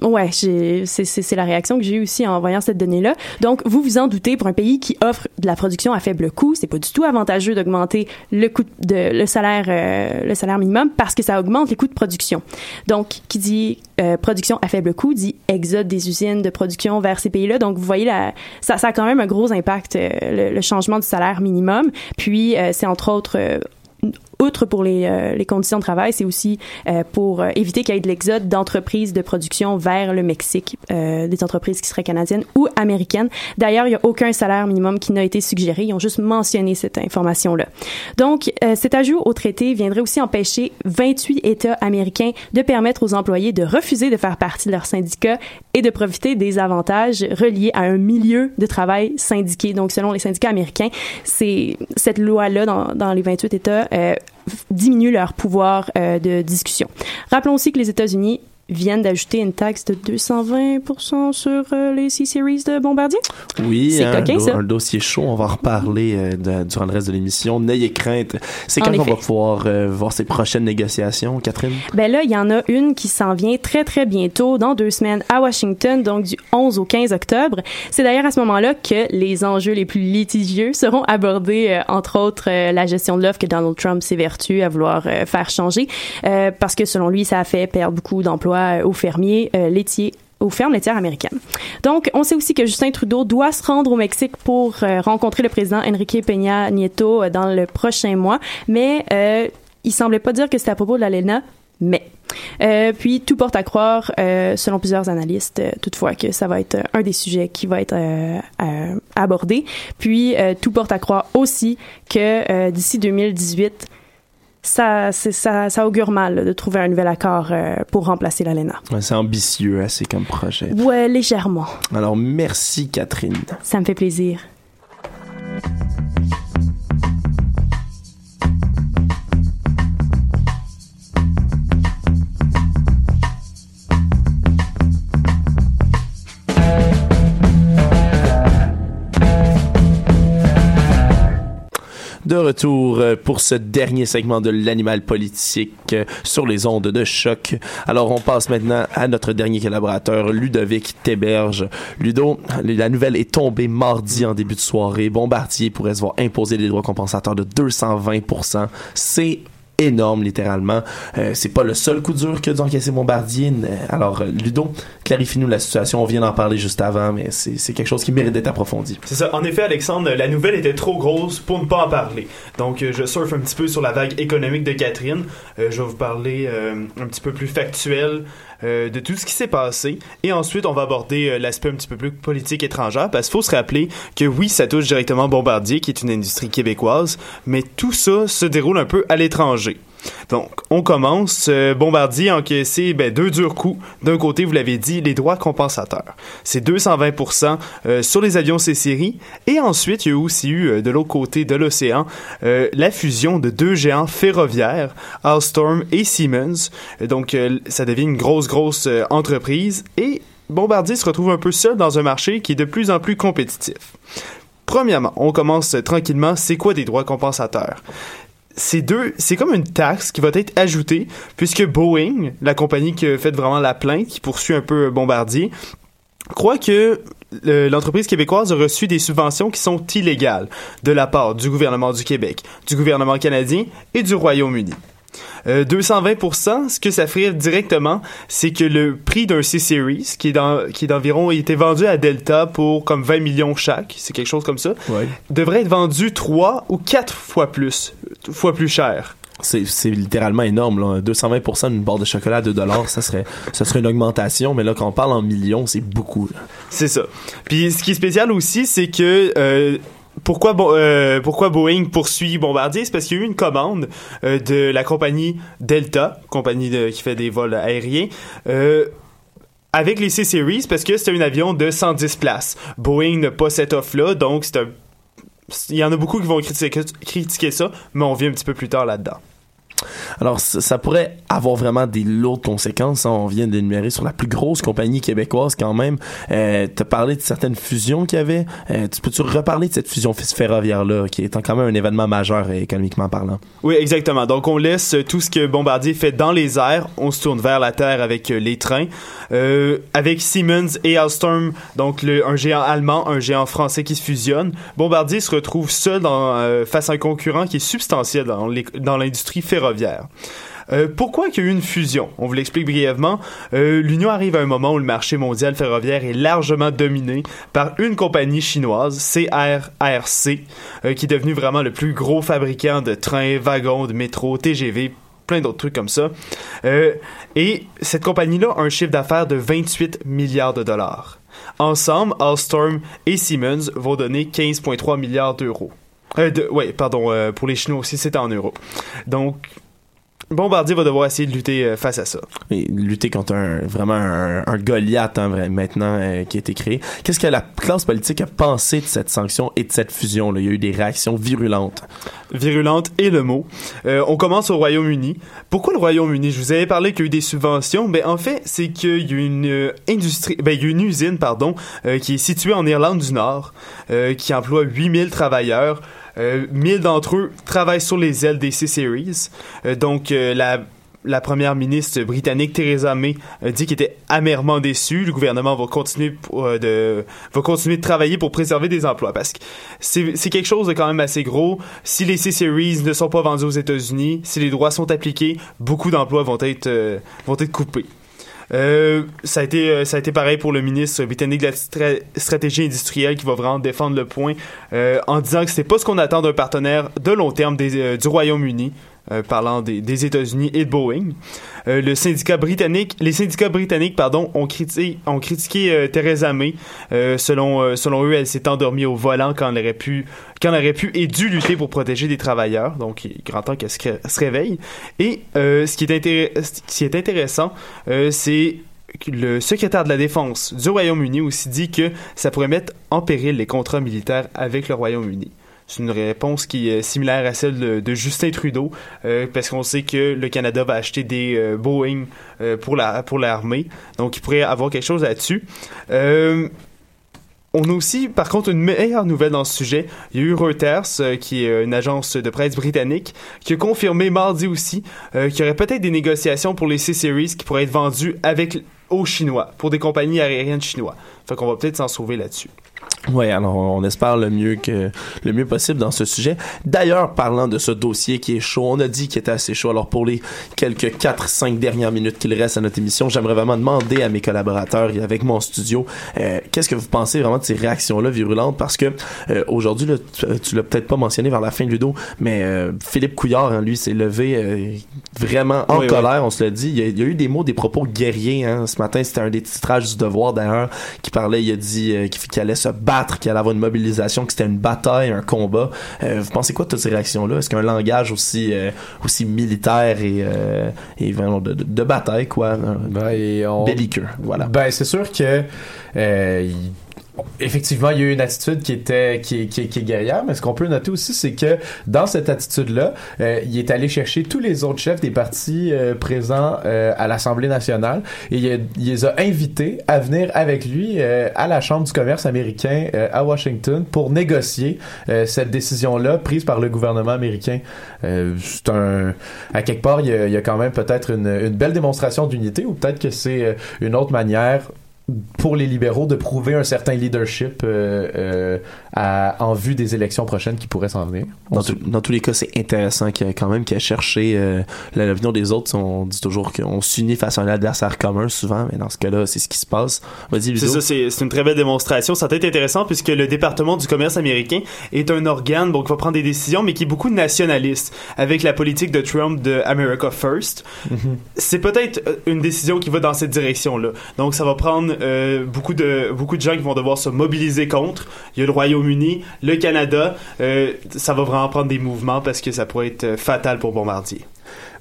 ouais, c'est la réaction que j'ai eue aussi en voyant cette donnée-là. Donc, vous vous en doutez, pour un pays qui offre de la production à faible coût, c'est pas du tout avantageux d'augmenter le coût de le salaire euh, le salaire minimum parce que ça augmente les coûts de production. Donc, qui dit euh, production à faible coût dit exode des usines de production vers ces pays-là. Donc, vous voyez la, ça, ça a quand même un gros impact euh, le, le changement du salaire minimum. Puis, euh, c'est entre autres outre pour les, euh, les conditions de travail, c'est aussi euh, pour euh, éviter qu'il y ait de l'exode d'entreprises de production vers le Mexique, euh, des entreprises qui seraient canadiennes ou américaines. D'ailleurs, il n'y a aucun salaire minimum qui n'a été suggéré. Ils ont juste mentionné cette information-là. Donc, euh, cet ajout au traité viendrait aussi empêcher 28 États américains de permettre aux employés de refuser de faire partie de leur syndicat et de profiter des avantages reliés à un milieu de travail syndiqué. Donc, selon les syndicats américains, c'est cette loi-là dans, dans les 28 États euh, diminue leur pouvoir euh, de discussion. Rappelons aussi que les États-Unis viennent d'ajouter une taxe de 220 sur euh, les C-Series de Bombardier? Oui, C'est hein, un, coquin, do- ça. un dossier chaud. On va en reparler euh, de- durant le reste de l'émission. N'ayez crainte. C'est quand on effet. va pouvoir euh, voir ces prochaines négociations, Catherine? Ben là, il y en a une qui s'en vient très, très bientôt, dans deux semaines, à Washington, donc du 11 au 15 octobre. C'est d'ailleurs à ce moment-là que les enjeux les plus litigieux seront abordés, entre autres la gestion de l'offre que Donald Trump s'évertue à vouloir faire changer, parce que selon lui, ça a fait perdre beaucoup d'emplois euh, aux fermiers euh, laitiers aux fermes laitières américaines. Donc, on sait aussi que Justin Trudeau doit se rendre au Mexique pour euh, rencontrer le président Enrique Peña Nieto dans le prochain mois, mais euh, il semblait pas dire que c'était à propos de l'ALENA, mais. Puis tout porte à croire, selon plusieurs analystes, toutefois que ça va être un des sujets qui va être abordé. Puis tout porte à croire aussi que d'ici 2018, ça, ça, ça augure mal de trouver un nouvel accord euh, pour remplacer l'ALENA. Ouais, c'est ambitieux, assez comme projet. Ouais, légèrement. Alors, merci, Catherine. Ça me fait plaisir. De retour euh, pour ce dernier segment de l'animal politique euh, sur les ondes de choc. Alors, on passe maintenant à notre dernier collaborateur, Ludovic Théberge. Ludo, la nouvelle est tombée mardi en début de soirée. Bombardier pourrait se voir imposer des droits compensateurs de 220% C'est énorme littéralement. Euh, c'est pas le seul coup dur que dû encaisser Bombardier. Euh, Alors euh, Ludo, clarifie-nous la situation. On vient d'en parler juste avant, mais c'est quelque chose qui mérite d'être approfondi. C'est ça. En effet, Alexandre, la nouvelle était trop grosse pour ne pas en parler. Donc, euh, je surfe un petit peu sur la vague économique de Catherine. Euh, je vais vous parler euh, un petit peu plus factuel euh, de tout ce qui s'est passé. Et ensuite, on va aborder euh, l'aspect un petit peu plus politique étrangère, parce qu'il faut se rappeler que oui, ça touche directement Bombardier, qui est une industrie québécoise, mais tout ça se déroule un peu à l'étranger. Donc, on commence. Euh, Bombardier a encaissé ben, deux durs coups. D'un côté, vous l'avez dit, les droits compensateurs. C'est 220% euh, sur les avions C-Série. Et ensuite, il y a aussi eu, euh, de l'autre côté de l'océan, euh, la fusion de deux géants ferroviaires, Alstom et Siemens. Donc, ça devient une grosse, grosse entreprise. Et Bombardier se retrouve un peu seul dans un marché qui est de plus en plus compétitif. Premièrement, on commence tranquillement. C'est quoi des droits compensateurs? C'est deux, c'est comme une taxe qui va être ajoutée puisque Boeing, la compagnie qui a fait vraiment la plainte, qui poursuit un peu Bombardier, croit que l'entreprise québécoise a reçu des subventions qui sont illégales de la part du gouvernement du Québec, du gouvernement canadien et du Royaume-Uni. Euh, 220%, ce que ça ferait directement, c'est que le prix d'un C-Series, qui est dans, qui est d'environ, il était vendu à Delta pour comme 20 millions chaque, c'est quelque chose comme ça, devrait être vendu 3 ou 4 fois plus, fois plus cher. C'est, littéralement énorme, là. 220% d'une barre de chocolat à 2 ça serait, ça serait une augmentation, mais là, quand on parle en millions, c'est beaucoup. C'est ça. Puis ce qui est spécial aussi, c'est que euh, pourquoi, euh, pourquoi Boeing poursuit Bombardier, c'est parce qu'il y a eu une commande euh, de la compagnie Delta, compagnie de- qui fait des vols aériens. avec les C-Series, parce que c'est un avion de 110 places. Boeing n'a pas cette offre-là, donc c'est un... Il y en a beaucoup qui vont critiquer, ça, mais on vient un petit peu plus tard là-dedans. Alors, ça, pourrait avoir vraiment des lourdes conséquences. hein. On vient d'énumérer sur la plus grosse compagnie québécoise quand même. Euh, tu as parlé de certaines fusions qu'il y avait. Euh, tu peux-tu reparler de cette fusion ferroviaire-là, qui est quand même un événement majeur euh, économiquement parlant? Oui, exactement. Donc, on laisse tout ce que Bombardier fait dans les airs. On se tourne vers la terre avec euh, les trains. Avec Siemens et Alstom, donc un géant allemand, un géant français qui se fusionnent, Bombardier se retrouve seul face à un concurrent qui est substantiel dans l'industrie ferroviaire. Euh, pourquoi qu'il y a eu une fusion? On vous l'explique brièvement. Euh, L'Union arrive à un moment où le marché mondial ferroviaire est largement dominé par une compagnie chinoise, CRRC, euh, qui est devenu vraiment le plus gros fabricant de trains, wagons, de métro, TGV, plein d'autres trucs comme ça. Et cette compagnie-là a un chiffre d'affaires de 28 milliards de dollars. Ensemble, Alstom et Siemens vont donner 15,3 milliards d'euros. Euh, de, ouais, pardon, euh, pour les Chinois aussi, c'est en euros. Donc, Bombardier va devoir essayer de lutter euh, face à ça. Et lutter contre un, vraiment un, un Goliath hein, maintenant euh, qui a été créé. Qu'est-ce que la classe politique a pensé de cette sanction et de cette fusion? Là? Il y a eu des réactions virulentes. virulente et le mot. Euh, on commence au Royaume-Uni. Pourquoi le Royaume-Uni? Je vous avais parlé qu'il y a eu des subventions. Ben, en fait, c'est qu'il y a une euh, industrie, ben, il y a une usine, pardon, euh, qui est située en Irlande du Nord, euh, qui emploie 8000 travailleurs. Euh, 1000 d'entre eux travaillent sur les ailes des C-Series. Euh, donc, euh, la première ministre britannique Theresa May dit qu'elle était amèrement déçue. Le gouvernement va continuer euh, de va continuer de travailler pour préserver des emplois parce que c'est quelque chose de quand même assez gros. Si les C-Series ne sont pas vendus aux États-Unis, si les droits sont appliqués, beaucoup d'emplois vont euh, vont être coupés. Euh, ça a été euh, ça a été pareil pour le ministre britannique de la stra- stratégie industrielle qui va vraiment défendre le point euh, en disant que c'est pas ce qu'on attend d'un partenaire de long terme des, euh, du Royaume-Uni euh, parlant des, États-Unis et de Boeing. Euh, le syndicat britannique, les syndicats britanniques, pardon, ont critiqué, ont critiqué euh, Theresa May. Selon, selon eux, elle s'est endormie au volant quand elle aurait pu, quand elle aurait pu et dû lutter pour protéger des travailleurs. Donc, il est grand temps qu'elle se, réveille. Et ce qui est, intéressant, c'est le secrétaire de la Défense du Royaume-Uni aussi dit que ça pourrait mettre en péril les contrats militaires avec le Royaume-Uni. C'est une réponse qui est similaire à celle de, Justin Trudeau, euh, parce qu'on sait que le Canada va acheter des euh, Boeing euh, pour la pour l'armée, donc il pourrait avoir quelque chose là-dessus. On a aussi, par contre, une meilleure nouvelle dans ce sujet. Il y a eu Reuters, qui est une agence de presse britannique, qui a confirmé mardi aussi qu'il y aurait peut-être des négociations pour les C-Series qui pourraient être vendues avec aux Chinois, pour des compagnies aériennes chinois. Fait qu'on va peut-être s'en sauver là-dessus. Ouais, alors on espère le mieux que le mieux possible dans ce sujet. D'ailleurs, parlant de ce dossier qui est chaud, on a dit qu'il était assez chaud. Alors pour les quelques 4-5 dernières minutes qu'il reste à notre émission, j'aimerais vraiment demander à mes collaborateurs et avec mon studio, euh, qu'est-ce que vous pensez vraiment de ces réactions-là virulentes? Parce que euh, aujourd'hui, là, tu, tu l'as peut-être pas mentionné vers la fin Ludo, mais euh, Philippe Couillard, hein, lui, s'est levé euh, vraiment en Oui, oui. colère. On se l'a dit. Il y, a, il y a eu des mots, des propos guerriers. Hein. Ce matin, c'était un des titrages du Devoir d'ailleurs qui parlait. Il a dit euh, qu'il qu'il allait se battre, qu'il allait avoir une mobilisation, que c'était une bataille, un combat. Euh, vous pensez quoi de toutes ces réactions-là? Est-ce qu'un langage aussi euh, aussi militaire et, euh, et vraiment de, de, de bataille, quoi, euh, belliqueux, voilà. Ben, c'est sûr que euh, il- effectivement, il y a eu une attitude qui était qui, qui, qui est guerrière, mais ce qu'on peut noter aussi, c'est que dans cette attitude-là, euh, il est allé chercher tous les autres chefs des partis euh, présents euh, à l'Assemblée nationale et il, a- il les a invités à venir avec lui euh, à la Chambre du commerce américain euh, à Washington pour négocier euh, cette décision-là prise par le gouvernement américain. C'est un à quelque part, il y a, il y a quand même peut-être une, une belle démonstration d'unité ou peut-être que c'est une autre manière pour les libéraux de prouver un certain leadership euh, euh, à- en vue des élections prochaines qui pourraient s'en venir. Dans, tout- dans tous les cas, c'est intéressant qu'il y ait quand même qu'il ait cherché euh, l'opinion des autres. On dit toujours qu'on s'unit face à un adversaire commun souvent, mais dans ce cas-là, c'est ce qui se passe. Vas-y, C'est ça, c'est une très belle démonstration. Ça peut être intéressant puisque le département du commerce américain est un organe donc qui va prendre des décisions, mais qui est beaucoup nationaliste avec la politique de Trump de America First. C'est peut-être euh, une décision qui va dans cette direction-là. Donc ça va prendre euh, beaucoup de beaucoup de gens qui vont devoir se mobiliser contre. Il y a le Le Canada. Euh, ça va vraiment prendre des mouvements parce que ça pourrait être euh, fatal pour Bombardier.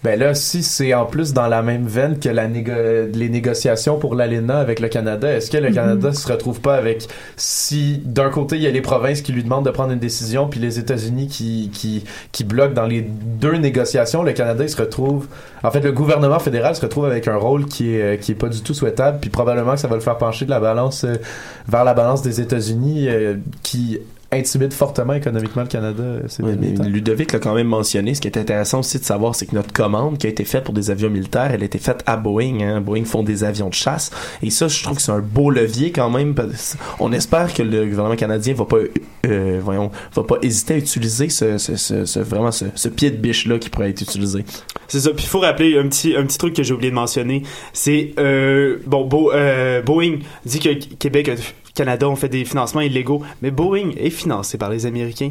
Ben là, si c'est en plus dans la même veine que la négo- les négociations pour l'ALENA avec le Canada, est-ce que le Mhm. Canada se retrouve pas avec si d'un côté il y a les provinces qui lui demandent de prendre une décision, puis les États-Unis qui, qui qui bloquent dans les deux négociations, le Canada il se retrouve, en fait le gouvernement fédéral se retrouve avec un rôle qui est qui est pas du tout souhaitable, puis probablement que ça va le faire pencher de la balance euh, vers la balance des États-Unis euh, qui intimide fortement économiquement le Canada. euh, Oui, mais. Ludovic l'a quand même mentionné. Ce qui est intéressant aussi de savoir, c'est que notre commande qui a été faite pour des avions militaires, elle a été faite à Boeing. Hein. Boeing font des avions de chasse. Et ça, je trouve que c'est un beau levier quand même. parce- On espère que le gouvernement canadien va pas, euh, voyons, va pas hésiter à utiliser ce, ce, ce, ce- vraiment ce, ce pied de biche là qui pourrait être utilisé. C'est ça. Puis il faut rappeler un petit, un petit truc que j'ai oublié de mentionner. C'est, euh, bon, Bo- euh, Boeing dit que Québec, et Canada ont fait des financements illégaux, mais Boeing est financé par les Américains.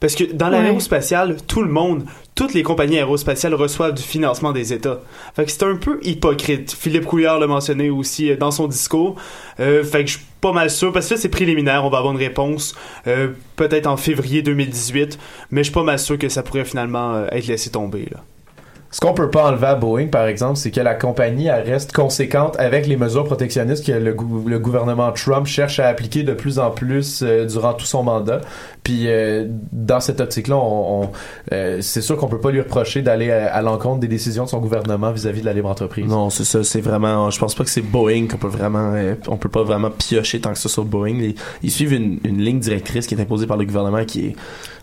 Parce que dans l'aérospatiale, tout le monde, toutes les compagnies aérospatiales reçoivent du financement des États. Fait que c'est un peu hypocrite. Philippe Couillard l'a mentionné aussi euh, dans son discours. Euh, fait que je suis pas mal sûr, parce que là, c'est préliminaire, on va avoir une réponse euh, peut-être en février 2018, mais je suis pas mal sûr que ça pourrait finalement euh, être laissé tomber. Là. Ce qu'on peut pas enlever à Boeing, par exemple, c'est que la compagnie reste conséquente avec les mesures protectionnistes que le, gou- le gouvernement Trump cherche à appliquer de plus en plus euh, durant tout son mandat. Puis euh, dans cette optique-là, euh, c'est sûr qu'on peut pas lui reprocher d'aller à, l'encontre des décisions de son gouvernement vis-à-vis de la libre entreprise. Non, c'est ça, c'est vraiment. Je pense pas que c'est Boeing qu'on peut vraiment. on peut pas vraiment piocher tant que ça sur Boeing. Ils, ils suivent une, une ligne directrice qui est imposée par le gouvernement qui est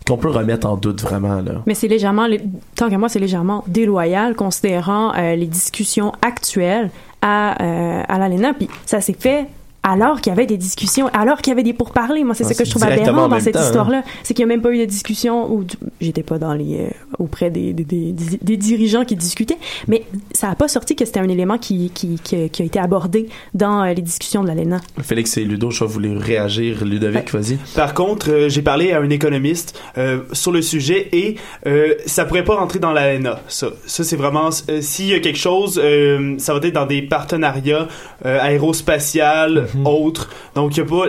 qu'on peut remettre en doute vraiment là. Mais c'est légèrement, lé- tant qu'à moi, c'est légèrement déloyal considérant euh, les discussions actuelles à, euh, à l'ALENA. Puis ça s'est fait alors qu'il y avait des discussions, alors qu'il y avait des pourparlers. Moi, c'est Ah, ça que je trouve aberrant dans cette hein. histoire-là. C'est qu'il n'y a même pas eu de discussion où j'étais pas dans les, euh, auprès des, des, des, des dirigeants qui discutaient, mais ça n'a pas sorti que c'était un élément qui, qui, qui, a- qui a été abordé dans euh, les discussions de l'ALENA. Félix et Ludo, je vais vous réagir. Ludovic, vas-y. Par contre, euh, j'ai parlé à un économiste euh, sur le sujet et euh, ça pourrait pas rentrer dans l'ANA. Ça, ça c'est vraiment euh, s'il y a quelque chose, euh, ça va être dans des partenariats euh, autres. Donc il y a pas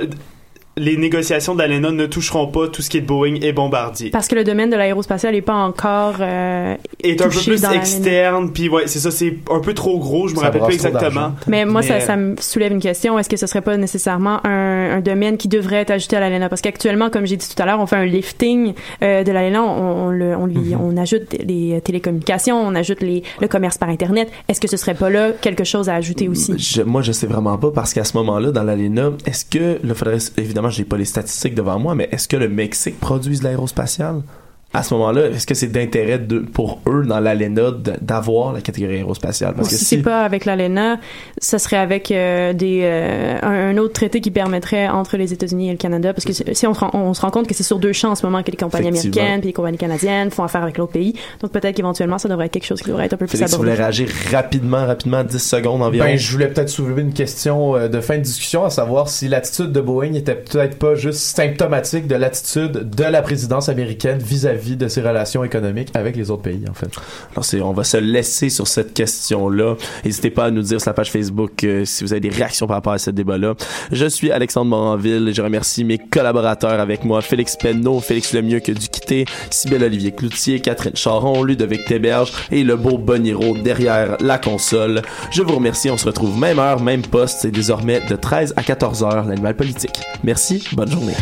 les négociations de l'ALENA ne toucheront pas tout ce qui est de Boeing et Bombardier. Parce que le domaine de l'aérospatial n'est pas encore euh, est un peu plus externe, puis ouais, c'est ça, c'est un peu trop gros, je me Ça rappelle plus exactement. Mais moi, ça, Mais- ça me soulève une question. Est-ce que ce serait pas nécessairement un, un domaine qui devrait être ajouté à l'ALENA? Parce qu'actuellement, comme j'ai dit tout à l'heure, on fait un lifting euh, de l'ALENA. On, on, le- on, lui, on ajoute les télécommunications, on ajoute les, le commerce par Internet. Est-ce que ce serait pas là quelque chose à ajouter aussi? Je- moi, je sais vraiment pas parce qu'à ce moment-là, dans l'ALENA, est-ce que, là, faudrait, évidemment, j'ai pas les statistiques devant moi, mais est-ce que le Mexique produise de l'aérospatial? À ce moment-là, est-ce que c'est d'intérêt pour eux dans l'ALENA d'avoir la catégorie aérospatiale? Parce que si si, c'est pas avec l'ALENA, ça serait avec euh, des, euh, un, un autre traité qui permettrait entre les États-Unis et le Canada. Parce que si si on, se rend, on se rend compte que c'est sur deux champs en ce moment que les compagnies américaines puis les compagnies canadiennes font affaire avec l'autre pays. Donc peut-être qu'éventuellement, ça devrait être quelque chose qui devrait être un peu plus Félix, vous voulez abordé. réagir rapidement, rapidement, 10 secondes environ? Ben, je voulais peut-être soulever une question euh, de fin de discussion, à savoir si l'attitude de Boeing était peut-être pas juste symptomatique de l'attitude de la présidence américaine vis-à-vis de ses relations économiques avec les autres pays, en fait. Alors, on va se laisser sur cette question-là. N'hésitez pas à nous dire sur la page Facebook euh, si vous avez des réactions par rapport à ce débat-là. Je suis Alexandre Moranville et je remercie mes collaborateurs avec moi, Félix Penneau, Félix Lemieux que du quitter, Sybelle Olivier Cloutier, Catherine Charon, Ludovic Théberge et le beau Boniro derrière la console. Je vous remercie. On se retrouve même heure, même poste. C'est désormais de 13 à 14 heures, l'animal politique. Merci. Bonne journée.